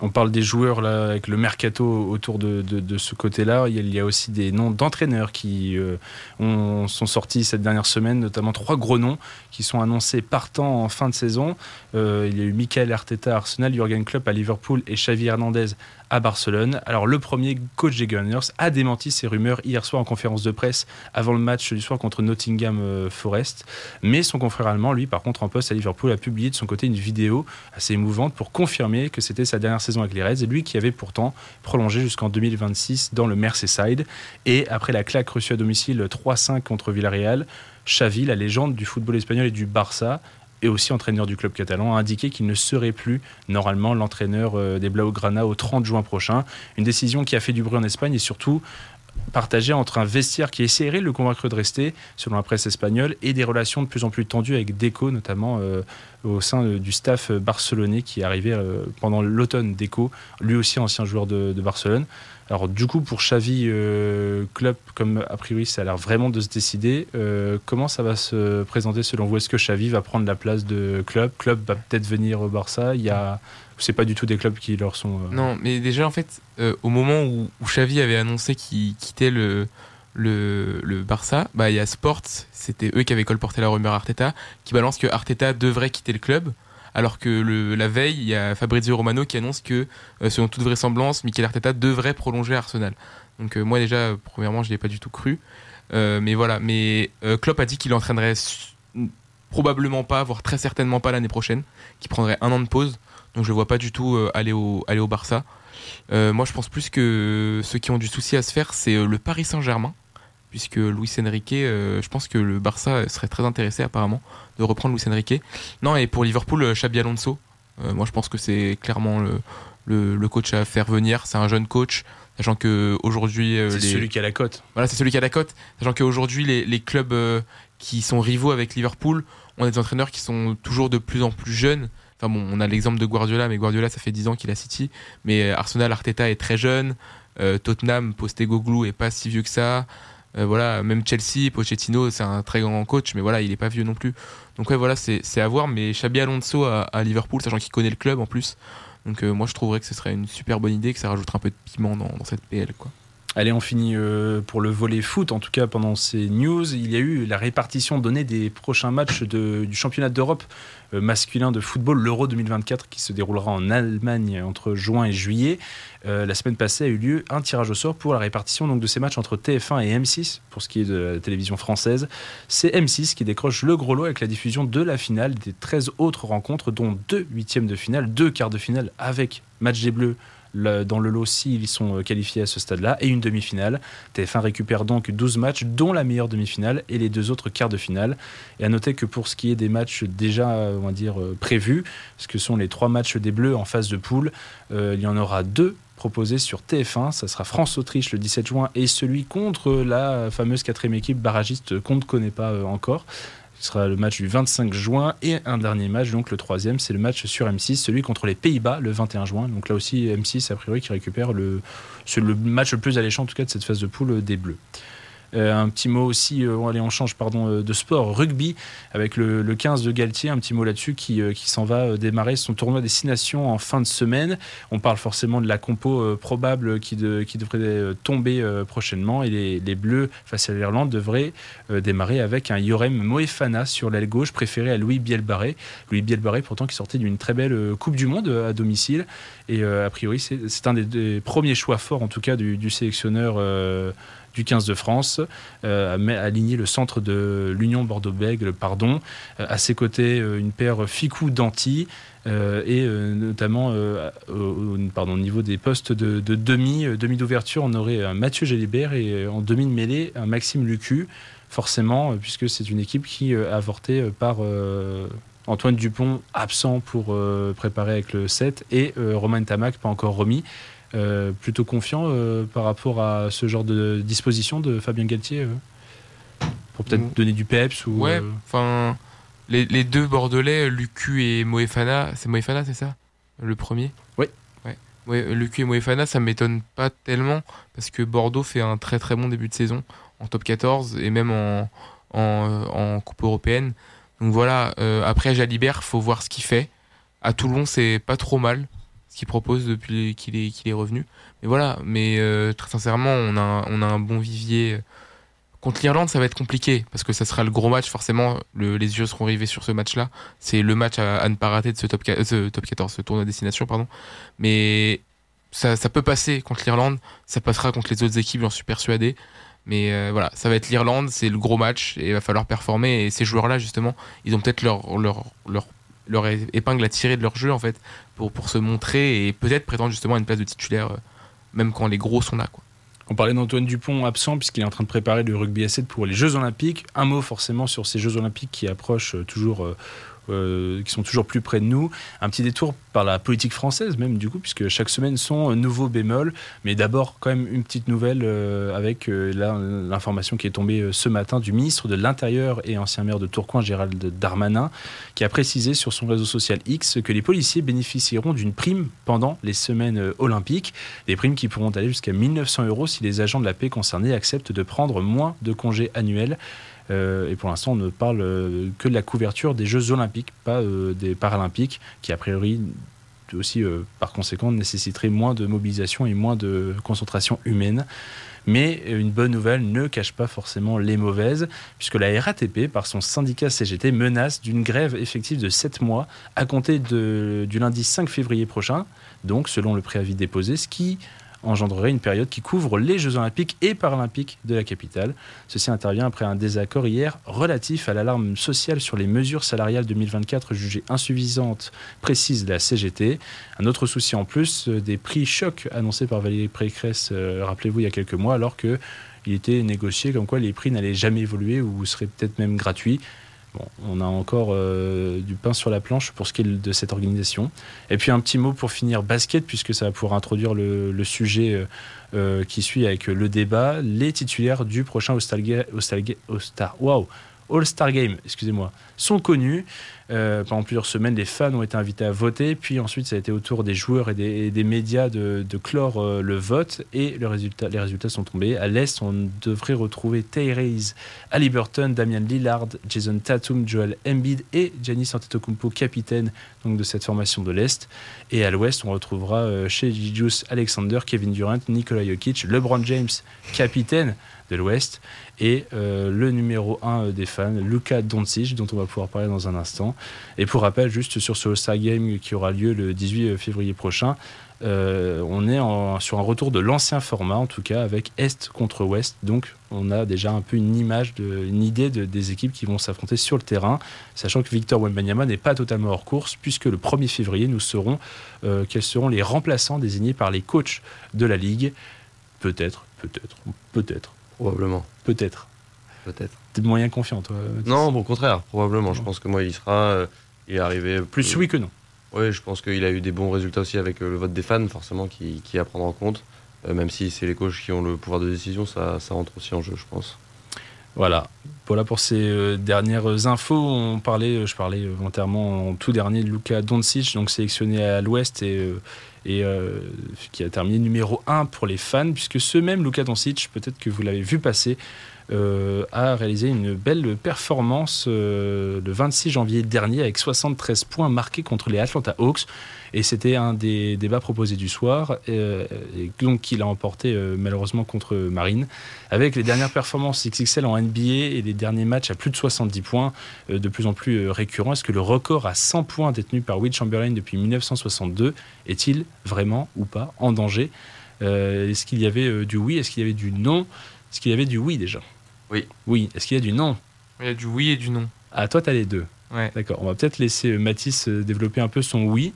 On parle des joueurs là, avec le mercato autour de, de, ce côté-là. Il, y a aussi des noms d'entraîneurs qui euh, ont, sont sortis cette dernière semaine, notamment trois gros noms qui sont annoncés partant en fin de saison. Euh, il y a eu Michael Arteta à Arsenal, Jurgen Klopp à Liverpool et Xavi Hernandez à Barcelone. Alors le premier coach des Gunners a démenti ces rumeurs hier soir en conférence de presse avant le match du soir contre Nottingham euh, Forest. Mais son confrère allemand, lui, par contre, en poste à Liverpool, a publié de son côté une vidéo assez émouvante pour confirmer que c'était sa dernière saison avec les Reds et lui qui avait pourtant prolongé jusqu'en 2026 dans le Merseyside. Et après la claque reçue à domicile 3-5 contre Villarreal, Xavi, la légende du football espagnol et du Barça, et aussi entraîneur du club catalan, a indiqué qu'il ne serait plus normalement l'entraîneur euh, des Blaugrana au 30 juin prochain. Une décision qui a fait du bruit en Espagne et surtout partagée entre un vestiaire qui essaierait de le convaincre de rester, selon la presse espagnole, et des relations de plus en plus tendues avec Deco, notamment euh, au sein euh, du staff barcelonais qui est arrivé pendant l'automne. Deco, lui aussi ancien joueur de Barcelone. Alors du coup, pour Xavi euh, Club, comme a priori ça a l'air vraiment de se décider, euh, comment ça va se présenter selon vous? Est-ce que Xavi va prendre la place de Club Club va peut-être venir au Barça? Il y a... C'est pas du tout des clubs qui leur sont... Euh, non, mais déjà en fait, au moment où, Xavi avait annoncé qu'il quittait le, le, Barça, bah, il y a Sports, c'était eux qui avaient colporté la rumeur Arteta, qui balance que Arteta devrait quitter le club alors que la veille, il y a Fabrizio Romano qui annonce que, euh, selon toute vraisemblance, Mikel Arteta devrait prolonger Arsenal. Donc euh, moi déjà, premièrement, je l'ai pas du tout cru. Euh, mais voilà, mais Klopp a dit qu'il entraînerait probablement pas, voire très certainement pas l'année prochaine, qu'il prendrait un an de pause. Donc je ne vois pas du tout aller au, aller au Barça. moi, je pense plus que ceux qui ont du souci à se faire, c'est le Paris Saint-Germain puisque Luis Enrique, euh, je pense que le Barça serait très intéressé apparemment de reprendre Luis Enrique. Non, et pour Liverpool, euh, Xabi Alonso, euh, moi je pense que c'est clairement le, le, coach à faire venir. C'est un jeune coach, sachant que aujourd'hui. c'est celui qui a la cote. Voilà, c'est celui qui a la cote. Sachant qu'aujourd'hui, les, les clubs qui sont rivaux avec Liverpool ont des entraîneurs qui sont toujours de plus en plus jeunes. Enfin bon, on a l'exemple de Guardiola, mais Guardiola, ça fait 10 ans qu'il a City. Mais Arsenal, Arteta est très jeune. Tottenham, Postecoglou est pas si vieux que ça. Euh, voilà, même Chelsea, Pochettino, c'est un très grand coach, mais voilà, il est pas vieux non plus. Donc ouais, voilà, c'est à voir. Mais Xabi Alonso à, Liverpool, sachant qu'il connaît le club en plus. Donc euh, moi, je trouverais que ce serait une super bonne idée, que ça rajouterait un peu de piment dans cette PL, quoi. Allez, on finit euh, pour le volet foot. En tout cas, pendant ces news, il y a eu la répartition donnée des prochains matchs du championnat d'Europe euh, masculin de football, l'Euro 2024, qui se déroulera en Allemagne entre juin et juillet. Euh, la semaine passée a eu lieu un tirage au sort pour la répartition donc, de ces matchs entre TF1 et M6, pour ce qui est de la télévision française. C'est M6 qui décroche le gros lot avec la diffusion de la finale des 13 autres rencontres, dont deux huitièmes de finale, deux quarts de finale avec match des Bleus dans le lot s'ils sont euh, qualifiés à ce stade-là, et une demi-finale. TF1 récupère donc 12 matchs, dont la meilleure demi-finale et les deux autres quarts de finale. Et à noter que pour ce qui est des matchs déjà, dire, euh, prévus, ce que sont les trois matchs des Bleus en phase de poule, euh, il y en aura deux proposés sur TF1. Ça sera France-Autriche le 17 juin et celui contre la fameuse quatrième équipe barragiste qu'on ne connaît pas encore. Ce sera le match du 25 juin et un dernier match, donc le troisième, c'est le match sur M6, celui contre les Pays-Bas le 21 juin. Donc là aussi M6 a priori qui récupère le, le match le plus alléchant en tout cas de cette phase de poule des Bleus. Euh, un petit mot aussi, euh, allez, on change pardon, euh, de sport, rugby, avec le, 15 de Galtier, un petit mot là-dessus qui, s'en va démarrer son tournoi destination en fin de semaine. On parle forcément de la compo probable qui, de, qui devrait tomber prochainement et les, Bleus face à l'Irlande devraient démarrer avec un Yorem Moefana sur l'aile gauche préféré à Louis Bielbarré. Louis Bielbarré pourtant qui sortait d'une très belle Coupe du Monde à domicile et a priori c'est un des, premiers choix forts en tout cas du sélectionneur du 15 de France, euh, aligné le centre de l'Union Bordeaux-Bègles, pardon. Euh, à ses côtés, euh, une paire Ficou-Danti. et notamment au, niveau des postes de, demi, demi d'ouverture, on aurait un Mathieu Gélibert et en demi de mêlée un Maxime Lucu, forcément, puisque c'est une équipe qui a avorté par Antoine Dupont absent pour préparer avec le 7 et Romain Tamac pas encore remis. Euh, plutôt confiant euh, par rapport à ce genre de disposition de Fabien Galtier euh, Pour peut-être mm. donner du peps ou, Ouais, enfin, les, deux Bordelais, Lucu et Moefana, c'est Moefana, c'est ça? Le premier? Oui. Ouais, le QM Moefana, ça m'étonne pas tellement parce que Bordeaux fait un très très bon début de saison en top 14 et même en, en, Coupe européenne. Donc voilà, après Jalibert, faut voir ce qu'il fait. À Toulon, c'est pas trop mal ce qu'il propose depuis qu'il est, revenu. Mais voilà, mais euh, très sincèrement, on a, un bon vivier. Contre l'Irlande, ça va être compliqué parce que ça sera le gros match. Forcément, les yeux seront rivés sur ce match-là. C'est le match à, ne pas rater de ce top, ce top 14, ce tournoi de destination, pardon. Mais ça, ça peut passer contre l'Irlande. Ça passera contre les autres équipes, j'en suis persuadé. Mais euh, voilà, ça va être l'Irlande, c'est le gros match et il va falloir performer. Et ces joueurs-là, justement, ils ont peut-être leur, leur, épingle à tirer de leur jeu, en fait, pour, se montrer et peut-être prétendre justement une place de titulaire, euh, même quand les gros sont là. Quoi. On parlait d'Antoine Dupont absent puisqu'il est en train de préparer le rugby à 7 pour les Jeux Olympiques. Un mot forcément sur ces Jeux Olympiques qui approchent euh, toujours euh, qui sont toujours plus près de nous. Un petit détour par la politique française même du coup, puisque chaque semaine sont nouveaux bémols. Mais d'abord quand même une petite nouvelle euh, avec euh, l'information qui est tombée ce matin du ministre de l'Intérieur et ancien maire de Tourcoing, Gérald Darmanin, qui a précisé sur son réseau social X que les policiers bénéficieront d'une prime pendant les semaines olympiques. Des primes qui pourront aller jusqu'à 1900 euros si les agents de la paix concernés acceptent de prendre moins de congés annuels. Euh, et pour l'instant, on ne parle euh, que de la couverture des Jeux Olympiques, pas euh, des Paralympiques, qui a priori aussi, par conséquent, nécessiterait moins de mobilisation et moins de concentration humaine. Mais une bonne nouvelle ne cache pas forcément les mauvaises, puisque la RATP, par son syndicat CGT, menace d'une grève effective de 7 mois à compter du lundi 5 février prochain, donc selon le préavis déposé, ce qui engendrerait une période qui couvre les Jeux olympiques et paralympiques de la capitale. Ceci intervient après un désaccord hier relatif à l'alarme sociale sur les mesures salariales 2024 jugées insuffisantes, précise la CGT. Un autre souci en plus, euh, des prix chocs annoncés par Valérie Pécresse, euh, rappelez-vous, il y a quelques mois, alors que il était négocié comme quoi les prix n'allaient jamais évoluer ou seraient peut-être même gratuits on a encore euh, du pain sur la planche pour ce qui est de cette organisation. Et puis un petit mot pour finir basket, puisque ça va pouvoir introduire le, sujet euh, euh, qui suit avec le débat. Les titulaires du prochain All-Star All Game, excusez-moi, sont connus. Euh, pendant plusieurs semaines, les fans ont été invités à voter. Puis ensuite, ça a été au tour des joueurs et des, médias de, clore euh, le vote. Et les résultats sont tombés. À l'Est, on devrait retrouver Tyrese Halliburton, Damian Lillard, Jason Tatum, Joel Embiid et Giannis Antetokounmpo, capitaine de cette formation de l'Est. Et à l'Ouest, on retrouvera euh, chez Gigius Alexander, Kevin Durant, Nikola Jokic, LeBron James, capitaine de l'Ouest, et euh, le numéro 1 euh, des fans, Luca Doncic, dont on va pouvoir parler dans un instant. Et pour rappel, juste sur ce All-Star Game qui aura lieu le 18 février prochain, euh, on est sur un retour de l'ancien format, en tout cas avec Est contre Ouest. Donc, on a déjà un peu une image, une idée de, des équipes qui vont s'affronter sur le terrain, sachant que Victor Wembanyama n'est pas totalement hors course, puisque le 1er février, nous saurons quels seront les remplaçants désignés par les coachs de la Ligue. Peut-être, peut-être, peut-être Probablement. Peut-être. Peut-être. T'es moyen confiant, toi Non, au contraire, probablement. Je pense que moi, il sera. Euh, il est arrivé. Plus oui que non. Oui, je pense qu'il a eu des bons résultats aussi avec euh, le vote des fans, forcément, qui, qui est à prendre en compte. Euh, même si c'est les coachs qui ont le pouvoir de décision, ça, ça rentre aussi en jeu, je pense. Voilà. Voilà pour ces dernières infos. On parlait, je parlais volontairement en tout dernier de Luca Doncic, donc sélectionné à l'Ouest et euh, qui a terminé numéro 1 pour les fans, puisque ce même Luka Doncic, peut-être que vous l'avez vu passer, euh, a réalisé une belle performance euh, le 26 janvier dernier avec 73 points marqués contre les Atlanta Hawks. Et c'était un des débats proposés du soir, et donc qu'il a emporté malheureusement contre Marine. Avec les dernières performances XXL en NBA et les derniers matchs à plus de 70 points, de plus en plus récurrents, est-ce que le record à 100 points détenu par Will Chamberlain depuis 1962 est-il vraiment ou pas en danger? Est-ce qu'il y avait du oui? Est-ce qu'il y avait du non? Est-ce qu'il y avait du oui déjà? Oui. Oui. Est-ce qu'il y a du non Il y a du oui et du non. Ah, toi, tu as les deux. Ouais. D'accord. On va peut-être laisser euh, Mathis euh, développer un peu son oui.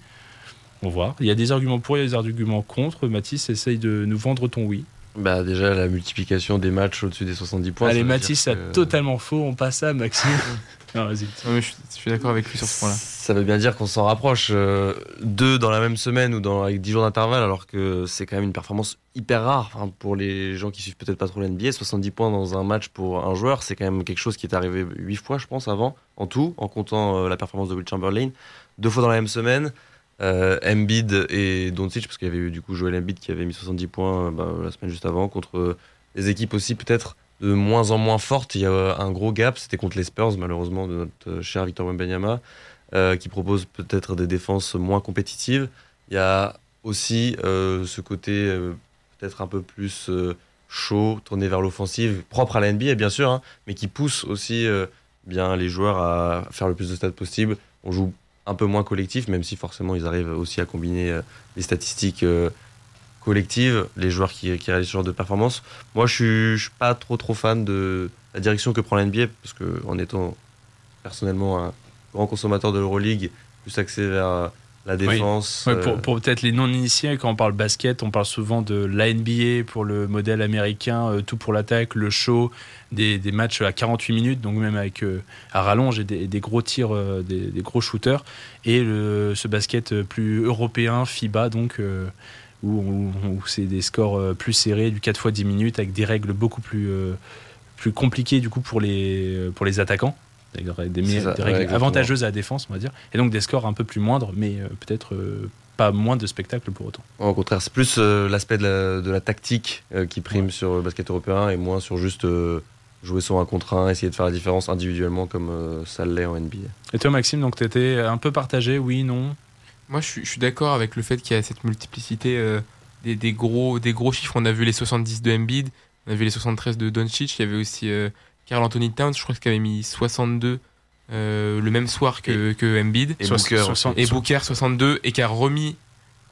On va voir. Il y a des arguments pour, il y a des arguments contre. Mathis, essaye de nous vendre ton oui. Bah déjà la multiplication des matchs au-dessus des 70 points. Allez Mathis, c'est totalement faux. On passe à Maxime. (laughs) non, vas-y. je, suis, d'accord avec lui sur ce point-là. Ça veut bien dire qu'on s'en rapproche euh, deux dans la même semaine ou dans, avec 10 jours d'intervalle, alors que c'est quand même une performance hyper rare pour les gens qui suivent peut-être pas trop l'NBA. 70 points dans un match pour un joueur, c'est quand même quelque chose qui est arrivé 8 fois, je pense, avant, en tout, en comptant euh, la performance de Will Chamberlain. Deux fois dans la même semaine. Euh, Embiid et Doncic, parce qu'il y avait eu du coup Joel Embiid qui avait mis 70 points bah, la semaine juste avant, contre des équipes aussi peut-être de moins en moins fortes. Il y a un gros gap, c'était contre les Spurs malheureusement de notre cher Victor Wembanyama, qui propose peut-être des défenses moins compétitives. Il y a aussi ce côté peut-être un peu plus chaud, tourné vers l'offensive, propre à la NBA bien sûr, hein, mais qui pousse aussi euh, bien les joueurs à faire le plus de stats possible. On joue un peu moins collectif, même si forcément ils arrivent aussi à combiner euh, les statistiques euh, collectives, les joueurs qui, qui, réalisent ce genre de performance. Moi, je suis, suis pas trop trop fan de la direction que prend la NBA, parce que en étant personnellement un grand consommateur de l'Euroleague, plus axé vers la défense. pour, euh, pour peut-être les non-initiés, quand on parle basket, on parle souvent de la NBA pour le modèle américain, euh, tout pour l'attaque, le show, des, des, matchs à 48 minutes, donc même avec euh, à rallonge et des, des gros tirs, des, des, gros shooters, et le, ce basket plus européen, FIBA, donc. Où, où, c'est des scores plus serrés, du 4 fois 10 minutes, avec des règles beaucoup plus, plus compliquées du coup pour les, pour les attaquants. Des, règles avantageuses à la défense, on va dire, et donc des scores un peu plus moindres, mais euh, peut-être euh, pas moins de spectacles pour autant. Au contraire, c'est plus euh, l'aspect de, la, tactique qui prime sur le basket européen et moins sur juste jouer sur un contre un, essayer de faire la différence individuellement comme ça l'est en NBA. Et toi, Maxime, donc tu étais un peu partagé, oui, non? Moi, je suis, d'accord avec le fait qu'il y a cette multiplicité des, gros, des gros chiffres. On a vu les 70 de Embiid, on a vu les 73 de Doncic, il y avait aussi Carl Anthony Towns, je crois qu'il avait mis 62 euh, le même soir que, que Embiid. Et, Booker, 60, et Booker 62 et qui a remis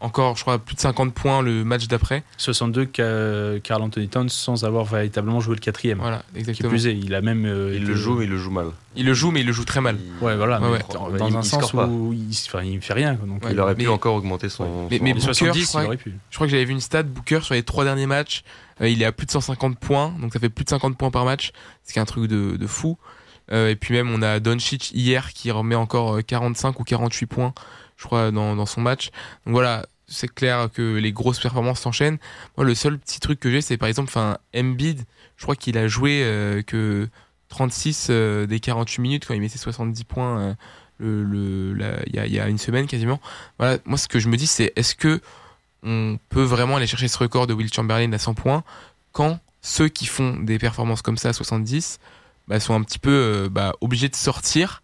encore, je crois, plus de 50 points le match d'après. 62 Carl Anthony Towns sans avoir véritablement joué le quatrième. Voilà, exactement. Qui plus est, il a même. Euh, il le joue, mais il le joue mal. Il le joue, mais il le joue très mal. Ouais, voilà. Dans, un sens où il, enfin, il fait rien. Donc il aurait pu encore augmenter son. Mais, mais Booker, 70, je, crois, pu. je crois que j'avais vu une stat. Booker sur les trois derniers matchs, euh, il est à plus de 150 points, donc ça fait plus de 50 points par match, ce qui est un truc de, de fou. Euh, et puis même, on a Doncic hier qui remet encore 45 ou 48 points, je crois, dans, dans son match. Donc voilà, c'est clair que les grosses performances s'enchaînent. Moi, le seul petit truc que j'ai, c'est par exemple, enfin, Embiid, je crois qu'il a joué euh, que 36 euh, des 48 minutes quand il mettait 70 points euh, y a, une semaine quasiment. Voilà, moi, ce que je me dis, c'est est-ce que on peut vraiment aller chercher ce record de Will Chamberlain à 100 points quand ceux qui font des performances comme ça à 70 bah, sont un petit peu bah, obligés de sortir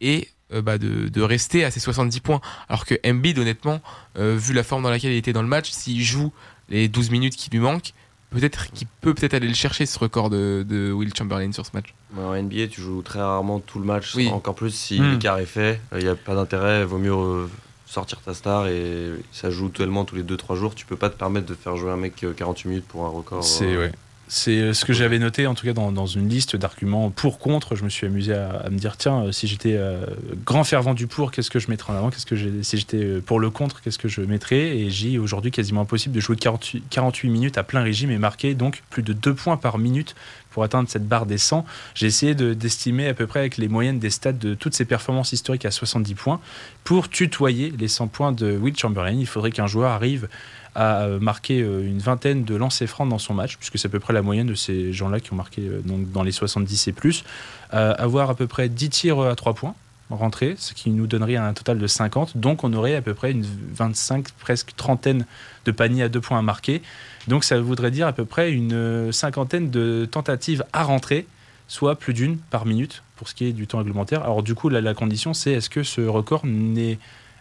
et euh, bah, de, rester à ses 70 points. Alors que Embiid, honnêtement, euh, vu la forme dans laquelle il était dans le match, s'il joue les 12 minutes qui lui manquent, peut-être qu'il peut peut-être aller le chercher ce record de, Will Chamberlain sur ce match. en NBA, tu joues très rarement tout le match, encore plus si hmm. l'écart est fait. Il n'y a pas d'intérêt, il vaut mieux sortir ta star et ça joue tellement tous les 2-3 jours. Tu peux pas te permettre de faire jouer un mec 48 minutes pour un record. C'est ouais. C'est euh, ce que j'avais noté, en tout cas dans, une liste d'arguments pour contre. Je me suis amusé à, me dire tiens, euh, si j'étais euh, grand fervent du pour, qu'est-ce que je mettrais en avant? Qu'est-ce que si j'étais pour le contre, qu'est-ce que je mettrais? Et j'ai aujourd'hui quasiment impossible de jouer 48, 48, minutes à plein régime et marquer donc plus de 2 points par minute pour atteindre cette barre des 100. J'ai essayé d'estimer à peu près avec les moyennes des stats de toutes ces performances historiques à 70 points. Pour tutoyer les 100 points de Will Chamberlain, il faudrait qu'un joueur arrive a euh, marqué euh, une vingtaine de lancers francs dans son match, puisque c'est à peu près la moyenne de ces gens-là qui ont marqué euh, dans les 70 et plus. avoir à peu près 10 tirs à 3 points rentrés, ce qui nous donnerait un total de 50. Donc on aurait à peu près une 25, presque trentaine de paniers à 2 points à marquer. Donc ça voudrait dire à peu près une cinquantaine de tentatives à rentrer, soit plus d'une par minute pour ce qui est du temps réglementaire. Alors du coup, la condition, c'est est-ce que ce record n'est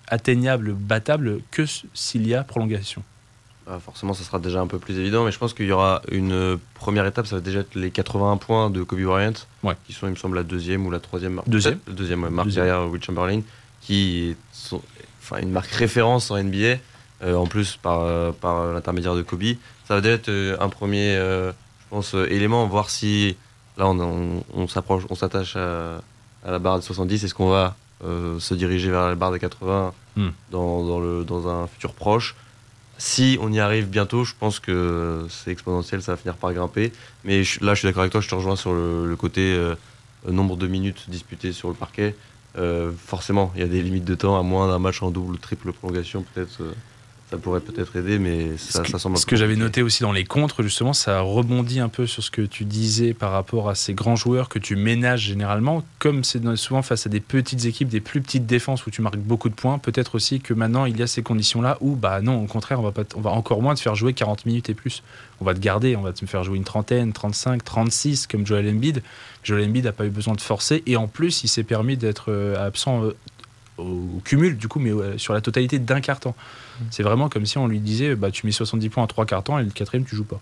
atteignable, battable que s'il y a prolongation? Bah, forcément, ça sera déjà un peu plus évident, mais je pense qu'il y aura une première étape, ça va déjà être les 81 points de Kobe Bryant, qui sont, il me semble, la deuxième ou la troisième marque. Deuxième. Deuxième marque derrière Will Chamberlain, qui est enfin, une marque référence en NBA, euh, en plus par, euh, par l'intermédiaire de Kobe. Ça va déjà être euh, un premier, je pense, élément, voir si là on, on, s'approche, on s'attache à, la barre de 70, est-ce qu'on va se diriger vers la barre de 80 hmm. dans, dans, le, dans un futur proche? Si on y arrive bientôt, je pense que c'est exponentiel, ça va finir par grimper. Mais là, je suis d'accord avec toi, je te rejoins sur le, côté euh, nombre de minutes disputées sur le parquet. Euh, forcément, il y a des limites de temps, à moins d'un match en double ou triple prolongation, peut-être. Euh, ça pourrait peut-être aider, mais ça, ça semble. ce que j'avais noté aussi dans les contres, justement, ça rebondit un peu sur ce que tu disais par rapport à ces grands joueurs que tu ménages généralement. Comme c'est souvent face à des petites équipes, des plus petites défenses où tu marques beaucoup de points, peut-être aussi que maintenant il y a ces conditions-là où, bah non, au contraire, on va, pas, on va encore moins te faire jouer 40 minutes et plus. On va te garder, on va te faire jouer une trentaine, 35, 36, comme Joel Embiid. Joel Embiid n'a pas eu besoin de forcer et en plus, il s'est permis d'être euh, absent euh, au cumul, du coup, mais euh, sur la totalité d'un quart temps. C'est vraiment comme si on lui disait bah, tu mets 70 points à trois temps et le quatrième, tu joues pas.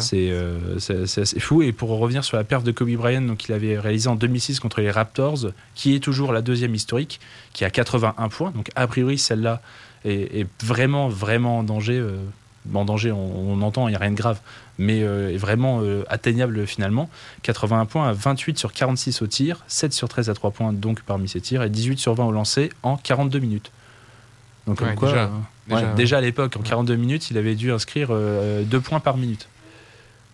C'est euh, assez fou. Et pour revenir sur la perf de Kobe Bryant, donc il avait réalisé en 2006 contre les Raptors, qui est toujours la deuxième historique, qui a 81 points. Donc a priori, celle-là est, est vraiment, vraiment en danger. euh, en danger, on, on entend, il n'y a rien de grave, mais euh, est vraiment euh, atteignable finalement. 81 points à 28 sur 46 au tir, 7 sur 13 à 3 points donc parmi ces tirs, et 18 sur 20 au lancer en 42 minutes. Donc comme Ouais, quoi, déjà, euh, ouais, déjà, déjà à l'époque, en ouais. 42 minutes, il avait dû inscrire 2 points par minute.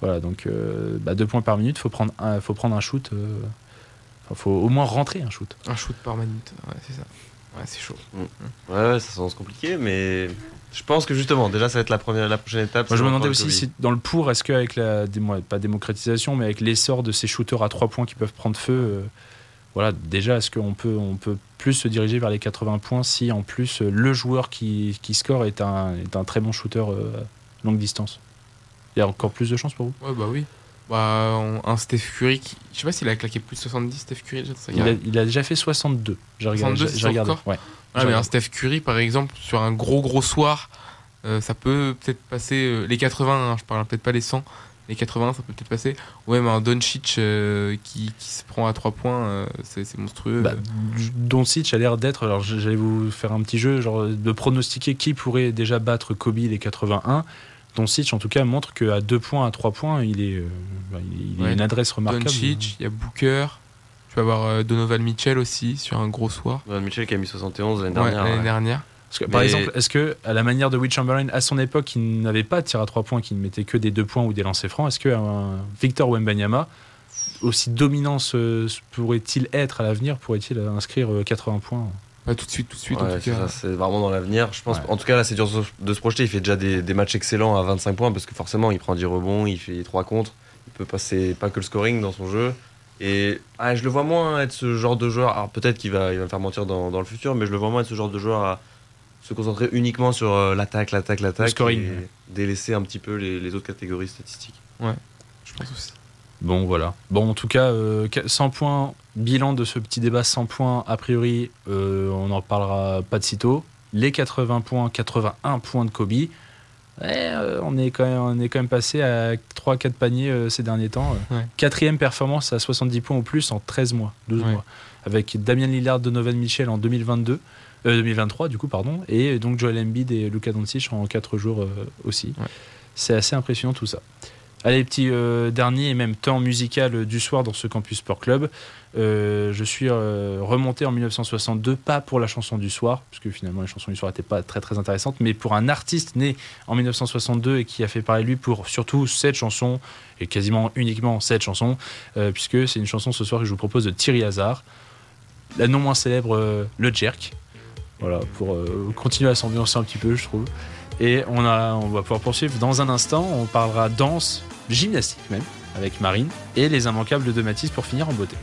Voilà, donc 2 points par minute, il faut prendre un, faut prendre un shoot. Il faut au moins rentrer un shoot. Un shoot par minute, ouais, c'est ça. Ouais, c'est chaud. Ouais, ouais, ça semble compliqué, mais je pense que justement, déjà, ça va être la, première, la prochaine étape. Moi, je me de demandais aussi si dans le pour, est-ce qu'avec la pas démocratisation, mais avec l'essor de ces shooters à 3 points qui peuvent prendre feu, euh, voilà, déjà, est-ce qu'on peut, on peut plus se diriger vers les 80 points si en plus euh, le joueur qui, qui score est un, est un très bon shooter euh, à longue distance? Il y a encore plus de chances pour vous? Ouais, bah oui. Bah, on- un Steph Curry, qui... je sais pas s'il a claqué plus de 70, Steph Curry déjà il a, il a déjà fait 62. J'ai regardé. 62, j'ai- c'est j'ai regardé. encore Ouais. J'ai mais un. Steph Curry, par exemple, sur un gros gros soir, euh, ça peut peut-être passer euh, les 80, hein, je parle peut-être pas les 100, les 80, ça peut peut-être passer. Ouais, mais un Doncic euh, qui, qui se prend à 3 points, c'est monstrueux. Bah, Doncic a l'air d'être. Alors, j'allais vous faire un petit jeu, genre de pronostiquer qui pourrait déjà battre Kobe les 81. Doncic, en tout cas, montre qu'à 2 points, à 3 points, il est, bah, il, il a Ouais. une adresse remarquable. Doncic, il y a Booker, tu vas avoir euh, Donovan Mitchell aussi sur un gros soir. Donovan Mitchell qui a mis 71 l'année Ouais, dernière. l'année ouais. dernière. Parce que, par exemple, est-ce que, à la manière de Will Chamberlain, à son époque, il n'avait pas de tir à 3 points, qui ne mettait que des 2 points ou des lancers francs, est-ce que un Victor Wembanyama, aussi dominant pourrait-il être à l'avenir, pourrait-il inscrire euh, 80 points? Pas tout de suite, tout de suite en Ouais, tout c'est cas. ça, c'est vraiment dans l'avenir. Je pense, Ouais. en tout cas, là, c'est dur de se projeter. Il fait déjà des, des matchs excellents à 25 points parce que forcément, il prend 10 rebonds, il fait 3 contre. Il peut passer pas que le scoring dans son jeu. Et ah, je le vois moins être ce genre de joueur. Alors peut-être qu'il va, il va me faire mentir dans, dans le futur, mais je le vois moins être ce genre de joueur à se concentrer uniquement sur euh, l'attaque, l'attaque, l'attaque. scoring, et ouais. délaisser un petit peu les, les autres catégories statistiques. Je pense aussi. Bon, voilà. Bon, en tout cas, euh, 100 points, bilan de ce petit débat 100 points, a priori, euh, on n'en parlera pas de sitôt. Les 80 points, 81 points de Kobe. Ouais, euh, on, est quand même, on est quand même passé à 3-4 paniers euh, ces derniers temps. Ouais. Quatrième performance à 70 points ou plus en 13 mois, 12 Ouais. mois. Avec Damien Lillard, Donovan Mitchell en 2022. euh, 2023 du coup pardon et donc Joel Embiid et Luka Doncic en 4 jours euh, aussi c'est assez impressionnant tout ça Allez, petit euh, dernier et même temps musical du soir dans ce Campus Sport Club. Euh, je suis euh, remonté en 1962, pas pour la chanson du soir, parce que finalement la chanson du soir n'était pas très très intéressante, mais pour un artiste né en 1962 et qui a fait parler lui pour surtout cette chanson, et quasiment uniquement cette chanson, puisque c'est une chanson ce soir que je vous propose de Thierry Hazard, la non moins célèbre Le Jerk. Voilà, pour continuer à s'ambiancer un petit peu, je trouve. Et on, on va pouvoir poursuivre dans un instant. On parlera danse, gymnastique même, avec Marine, et les immanquables de Matisse pour finir en beauté.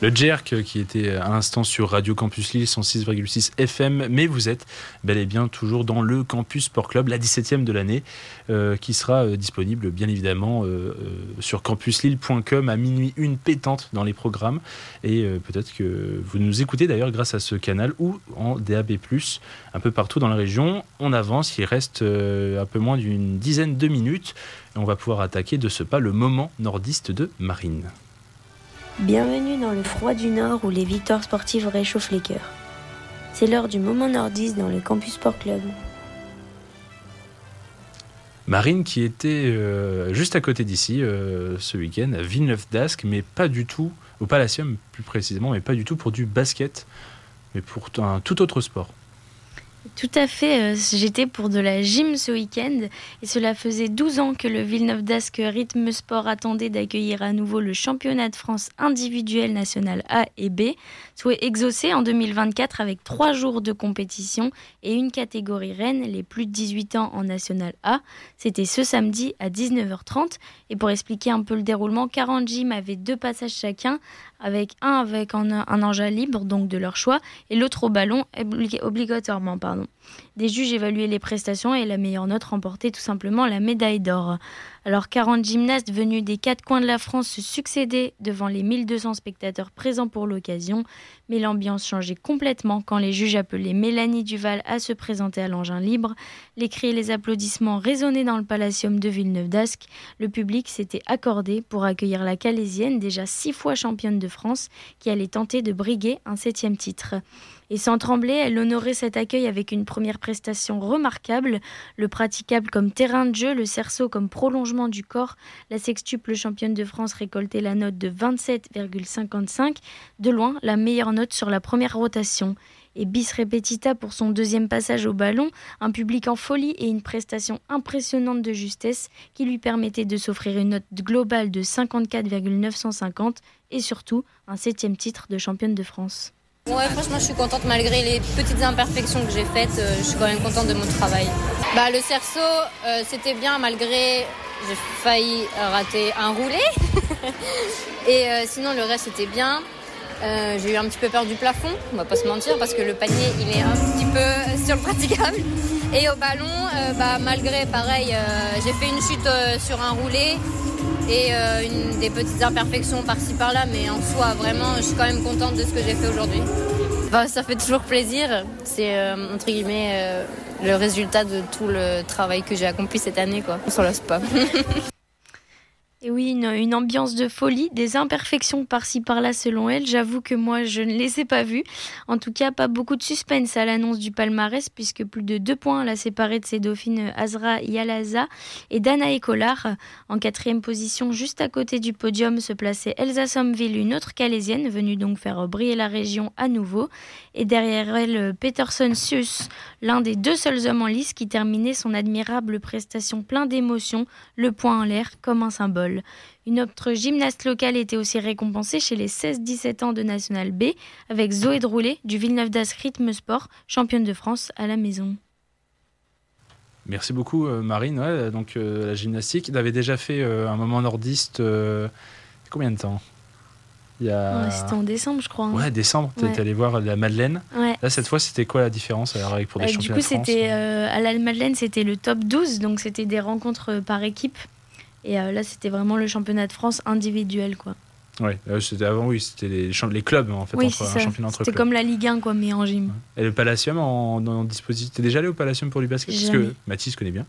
Le Jerk euh, qui était à l'instant sur Radio Campus Lille 106,6 FM, mais vous êtes bel et bien toujours dans le Campus Sport Club, la 17e de l'année, euh, qui sera euh, disponible bien évidemment euh, euh, sur campuslille.com à minuit une pétante dans les programmes. Et euh, peut-être que vous nous écoutez d'ailleurs grâce à ce canal ou en DAB, un peu partout dans la région. On avance, il reste euh, un peu moins d'une dizaine de minutes. Et on va pouvoir attaquer de ce pas le moment nordiste de Marine. Bienvenue dans le froid du Nord où les victoires sportives réchauffent les cœurs. C'est l'heure du moment nordiste dans le Campus Sport Club. Marine qui était euh, juste à côté d'ici euh, ce week-end à Villeneuve d'Ascq, mais pas du tout, au Palacium plus précisément, mais pas du tout pour du basket, mais pour un tout autre sport. Tout à fait. euh, J'étais pour de la gym ce week-end et cela faisait 12 ans que le Villeneuve d'Ascq Rythme Sport attendait d'accueillir à nouveau le championnat de France individuel national A et B, souhait exaucé en 2024 avec trois jours de compétition et une catégorie reine, les plus de 18 ans en national A. C'était ce samedi à 19h30 et pour expliquer un peu le déroulement, 40 gyms avaient deux passages chacun avec un avec un, un engin libre, donc de leur choix, et l'autre au ballon, obli- obligatoirement. Pardon. Des juges évaluaient les prestations et la meilleure note remportait tout simplement la médaille d'or. Alors 40 gymnastes venus des quatre coins de la France se succédaient devant les 1200 spectateurs présents pour l'occasion, mais l'ambiance changeait complètement quand les juges appelaient Mélanie Duval à se présenter à l'engin libre. Les cris et les applaudissements résonnaient dans le Palacium de Villeneuve d'Ascq. Le public s'était accordé pour accueillir la Calaisienne, déjà six fois championne de France, qui allait tenter de briguer un septième titre. Et sans trembler, elle honorait cet accueil avec une première prestation remarquable, le praticable comme terrain de jeu, le cerceau comme prolongement du corps. La sextuple championne de France récoltait la note de 27,55, de loin la meilleure note sur la première rotation. Et bis repetita pour son deuxième passage au ballon, un public en folie et une prestation impressionnante de justesse qui lui permettait de s'offrir une note globale de 54,950 et surtout un septième titre de championne de France. Ouais, franchement, je suis contente malgré les petites imperfections que j'ai faites. euh, je suis quand même contente de mon travail. Bah, le cerceau, euh, c'était bien malgré j'ai failli rater un roulé. (laughs) Et euh, sinon, le reste c'était bien. Euh, j'ai eu un petit peu peur du plafond, on va pas se mentir, parce que le panier il est un petit peu surpraticable. Et au ballon, euh, bah, malgré pareil, euh, j'ai fait une chute euh, sur un roulé et euh, une, des petites imperfections par-ci par-là, mais en soi, vraiment, je suis quand même contente de ce que j'ai fait aujourd'hui. Bah, ça fait toujours plaisir. C'est euh, entre guillemets euh, le résultat de tout le travail que j'ai accompli cette année, quoi. On s'en lasse pas. (laughs) Et oui, une, ambiance de folie, des imperfections par-ci par-là selon elle. J'avoue que moi, je ne les ai pas vues. En tout cas, pas beaucoup de suspense à l'annonce du palmarès, puisque plus de deux points la séparée de ses dauphines Azra Yalaza et Danae Collard. En quatrième position, juste à côté du podium, se plaçait Elsa Somville, une autre calaisienne, venue donc faire briller la région à nouveau. Et derrière elle, Peterson Sus, l'un des deux seuls hommes en lice qui terminait son admirable prestation plein d'émotions, le poing en l'air comme un symbole. Une autre gymnaste locale était aussi récompensée chez les 16-17 ans de National B avec Zoé Droulet du Villeneuve d'Ascq Rythme Sport, championne de France à la maison. Merci beaucoup, euh, Marine. Ouais, donc, euh, la gymnastique, tu avais déjà fait euh, un moment nordiste. euh, combien de temps? A... Ouais, C'était en décembre, je crois. hein. Ouais, décembre, tu Ouais. allé voir la Madeleine. Ouais. Là, cette fois, c'était quoi la différence alors, avec pour des Euh, du championnats coup, c'était euh, à la Madeleine, c'était le top 12, donc c'était des rencontres par équipe. Et euh, là, c'était vraiment le championnat de France individuel, quoi. Ouais, euh, c'était avant, oui, c'était les, clubs en fait, oui, entre, un championnat entre C'était clubs. comme la Ligue 1, quoi, mais en gym. Et le Palacium en, en dispositif. T'es déjà allé au Palacium pour du basket? Parce que Mathis connaît bien.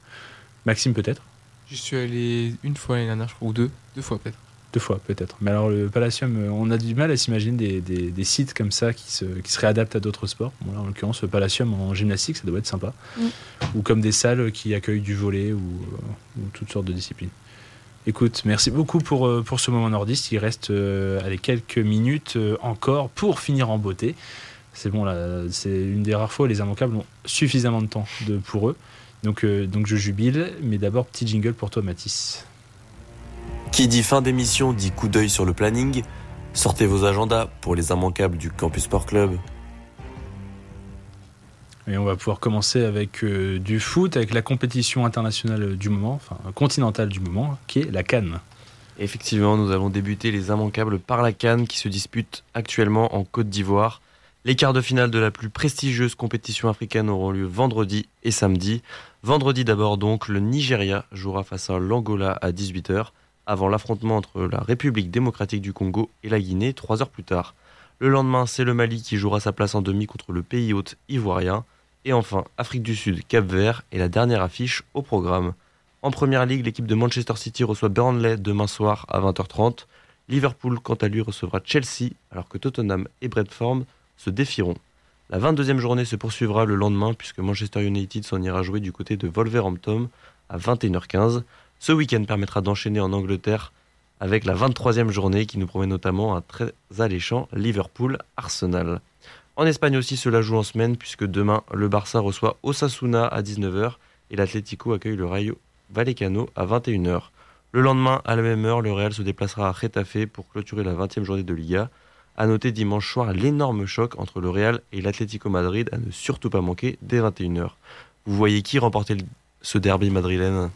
Maxime peut-être? Je suis allé une fois l'année dernière, je crois, ou deux. Deux fois peut-être. Deux fois peut-être. Mais alors le Palacium, euh, on a du mal à s'imaginer des, des- des sites comme ça qui se, qui se réadaptent à d'autres sports. Bon, là, en l'occurrence, le Palacium en gymnastique, ça doit être sympa. Mm. Ou comme des salles qui accueillent du volet ou, euh, ou toutes sortes de disciplines. Écoute, merci beaucoup pour, euh, pour ce moment nordiste. Il reste euh, quelques minutes euh, encore pour finir en beauté. C'est bon, là, c'est une des rares fois où les immanquables ont suffisamment de temps pour eux. Donc, donc je jubile, mais d'abord petit jingle pour toi Mathis. Qui dit fin d'émission dit coup d'œil sur le planning. Sortez vos agendas pour les immanquables du Campus Sport Club. On va pouvoir commencer avec euh, du foot, avec la compétition internationale du moment, enfin continentale du moment, qui est la Cannes. Effectivement, nous allons débuter les immanquables par la Cannes qui se dispute actuellement en Côte d'Ivoire. Les quarts de finale de la plus prestigieuse compétition africaine auront lieu vendredi et samedi. Vendredi d'abord donc, le Nigeria jouera face à l'Angola à 18h, avant l'affrontement entre la République démocratique du Congo et la Guinée trois heures plus tard. Le lendemain, c'est le Mali qui jouera sa place en demi contre le pays hôte ivoirien. Et enfin, Afrique du Sud, Cap-Vert est la dernière affiche au programme. En première ligue, l'équipe de Manchester City reçoit Burnley demain soir à 20h30. Liverpool, quant à lui, recevra Chelsea, alors que Tottenham et Brentford se défieront. La 22e journée se poursuivra le lendemain, puisque Manchester United s'en ira jouer du côté de Wolverhampton à 21h15. Ce week-end permettra d'enchaîner en Angleterre avec la 23e journée qui nous promet notamment un très alléchant Liverpool-Arsenal. En Espagne aussi, cela joue en semaine, puisque demain, le Barça reçoit Osasuna à 19h et l'Atlético accueille le Rayo Vallecano à 21h. Le lendemain, à la même heure, le Real se déplacera à Retafe pour clôturer la 20e journée de Liga. À noter dimanche soir l'énorme choc entre le Real et l'Atlético Madrid à ne surtout pas manquer dès 21h. Vous voyez qui remporter ce derby madrilène?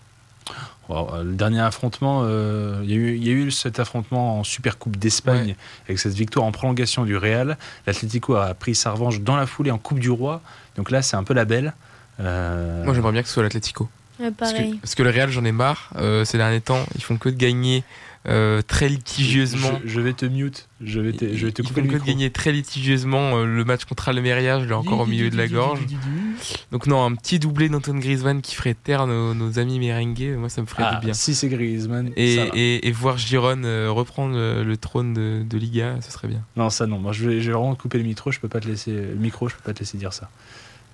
Le dernier affrontement, euh, il y, a eu cet affrontement en Super Coupe d'Espagne avec cette victoire en prolongation du Real. L'Atlético a pris sa revanche dans la foulée en Coupe du Roi. Donc là, c'est un peu la belle. Euh, Moi, j'aimerais bien que ce soit l'Atlético. Parce que, le Real, j'en ai marre. Euh, ces derniers temps, ils font que de gagner euh, très litigieusement. Je, vais te mute, je vais te, je vais te couper le micro. gagner très litigieusement euh, le match contre Almeria, je l'ai encore au milieu de la gorge. Donc non, un petit doublé d'Antoine Griezmann qui ferait taire nos, amis merengues, moi ça me ferait ah, du bien. Si c'est Griezmann. Et, et, voir Giron euh, reprendre le, trône de, Liga, ce serait bien. Non, ça non, moi je vais, je vais vraiment couper le micro, je peux pas te laisser le micro, je peux pas te laisser dire ça.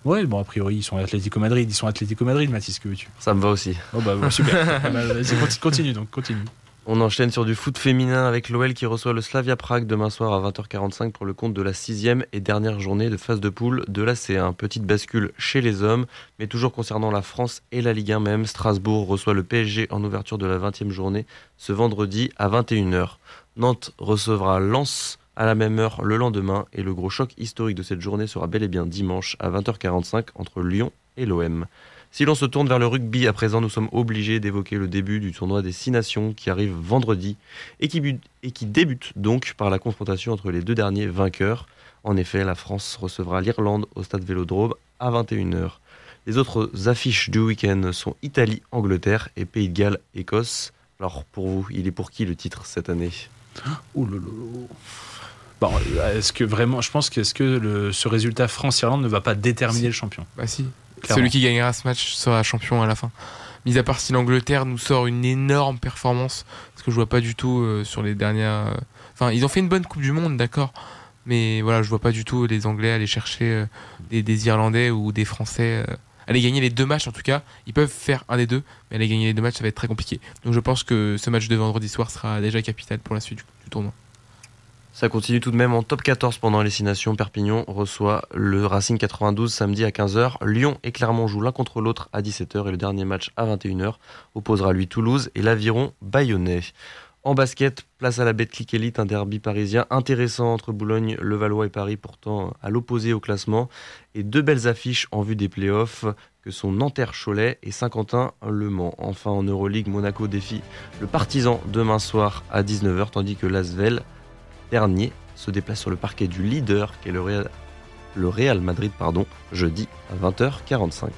Ouais, bon, a priori, ils sont Atlético Madrid. Ils sont Atlético Madrid, Mathis, que veux-tu? Ça me va aussi. Oh, bah, super. (laughs) Bah, vas-y, continue donc, continue. On enchaîne sur du foot féminin avec l'OL qui reçoit le Slavia Prague demain soir à 20h45 pour le compte de la sixième et dernière journée de phase de poule de la C1. Petite bascule chez les hommes, mais toujours concernant la France et la Ligue 1 même. Strasbourg reçoit le PSG en ouverture de la 20e journée ce vendredi à 21h. Nantes recevra Lens à la même heure le lendemain et le gros choc historique de cette journée sera bel et bien dimanche à 20h45 entre Lyon et l'OM. Si l'on se tourne vers le rugby à présent, nous sommes obligés d'évoquer le début du tournoi des Six Nations qui arrive vendredi et qui, et qui débute donc par la confrontation entre les deux derniers vainqueurs. En effet, la France recevra l'Irlande au stade Vélodrome à 21h. Les autres affiches du week-end sont Italie, Angleterre et Pays de Galles, Écosse. Alors pour vous, il est pour qui le titre cette année? Ouh Bon, est-ce que vraiment, je pense que, est-ce que ce résultat France-Irlande ne va pas déterminer le champion? Bah si. Celui qui gagnera ce match sera champion à la fin. Mis à part si l'Angleterre nous sort une énorme performance, parce que je vois pas du tout euh, sur les dernières. Euh, enfin, ils ont fait une bonne Coupe du Monde, d'accord, mais voilà, je vois pas du tout les Anglais aller chercher euh, des, Irlandais ou des Français. aller gagner les deux matchs en tout cas. Ils peuvent faire un des deux, mais aller gagner les deux matchs, ça va être très compliqué. Donc je pense que ce match de vendredi soir sera déjà capital pour la suite du tournoi. Ça continue tout de même en top 14 pendant les 6 nations. Perpignan reçoit le Racing 92 samedi à 15h. Lyon et Clermont jouent l'un contre l'autre à 17h et le dernier match à 21h opposera lui Toulouse et l'Aviron Bayonnais. En basket, place à la Betclic Elite, un derby parisien intéressant entre Boulogne, Levallois et Paris, pourtant à l'opposé au classement. Et deux belles affiches en vue des playoffs que sont Nanterre-Cholet et Saint-Quentin-Le Mans. Enfin, en Euroleague, Monaco défie le Partisan demain soir à 19h, tandis que Lasvel dernier se déplace sur le parquet du leader, qui est le Real, le Real Madrid, pardon, jeudi à 20h45.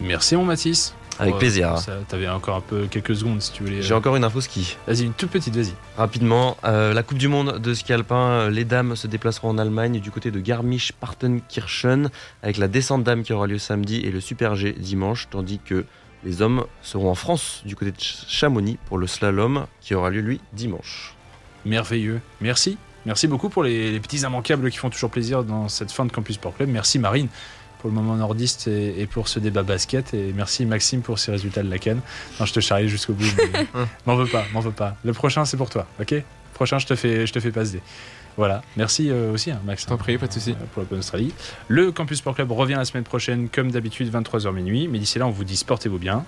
Merci mon Mathis. Avec plaisir. T'avais encore un peu quelques secondes si tu voulais. J'ai encore une info ski. Vas-y, une toute petite, vas-y. Rapidement, euh, la Coupe du Monde de ski alpin, euh, les dames se déplaceront en Allemagne du côté de Garmisch-Partenkirchen avec la descente dame qui aura lieu samedi et le Super G dimanche, tandis que les hommes seront en France du côté de Chamonix pour le slalom qui aura lieu lui dimanche merveilleux. Merci. Merci beaucoup pour les, petits immanquables qui font toujours plaisir dans cette fin de Campus Sport Club. Merci Marine pour le moment nordiste et, pour ce débat basket. Et merci Maxime pour ces résultats de la canne. Non, je te charrie jusqu'au bout. (laughs) m'en veux pas, m'en veux pas. Le prochain, c'est pour toi, ok? Le prochain, je te fais, je te fais passer. Voilà, merci euh, aussi hein, Max. T'en prie, pas de soucis. Euh, pour la Australie. Le Campus Sport Club revient la semaine prochaine, comme d'habitude, 23h minuit. Mais d'ici là, on vous dit sportez-vous bien.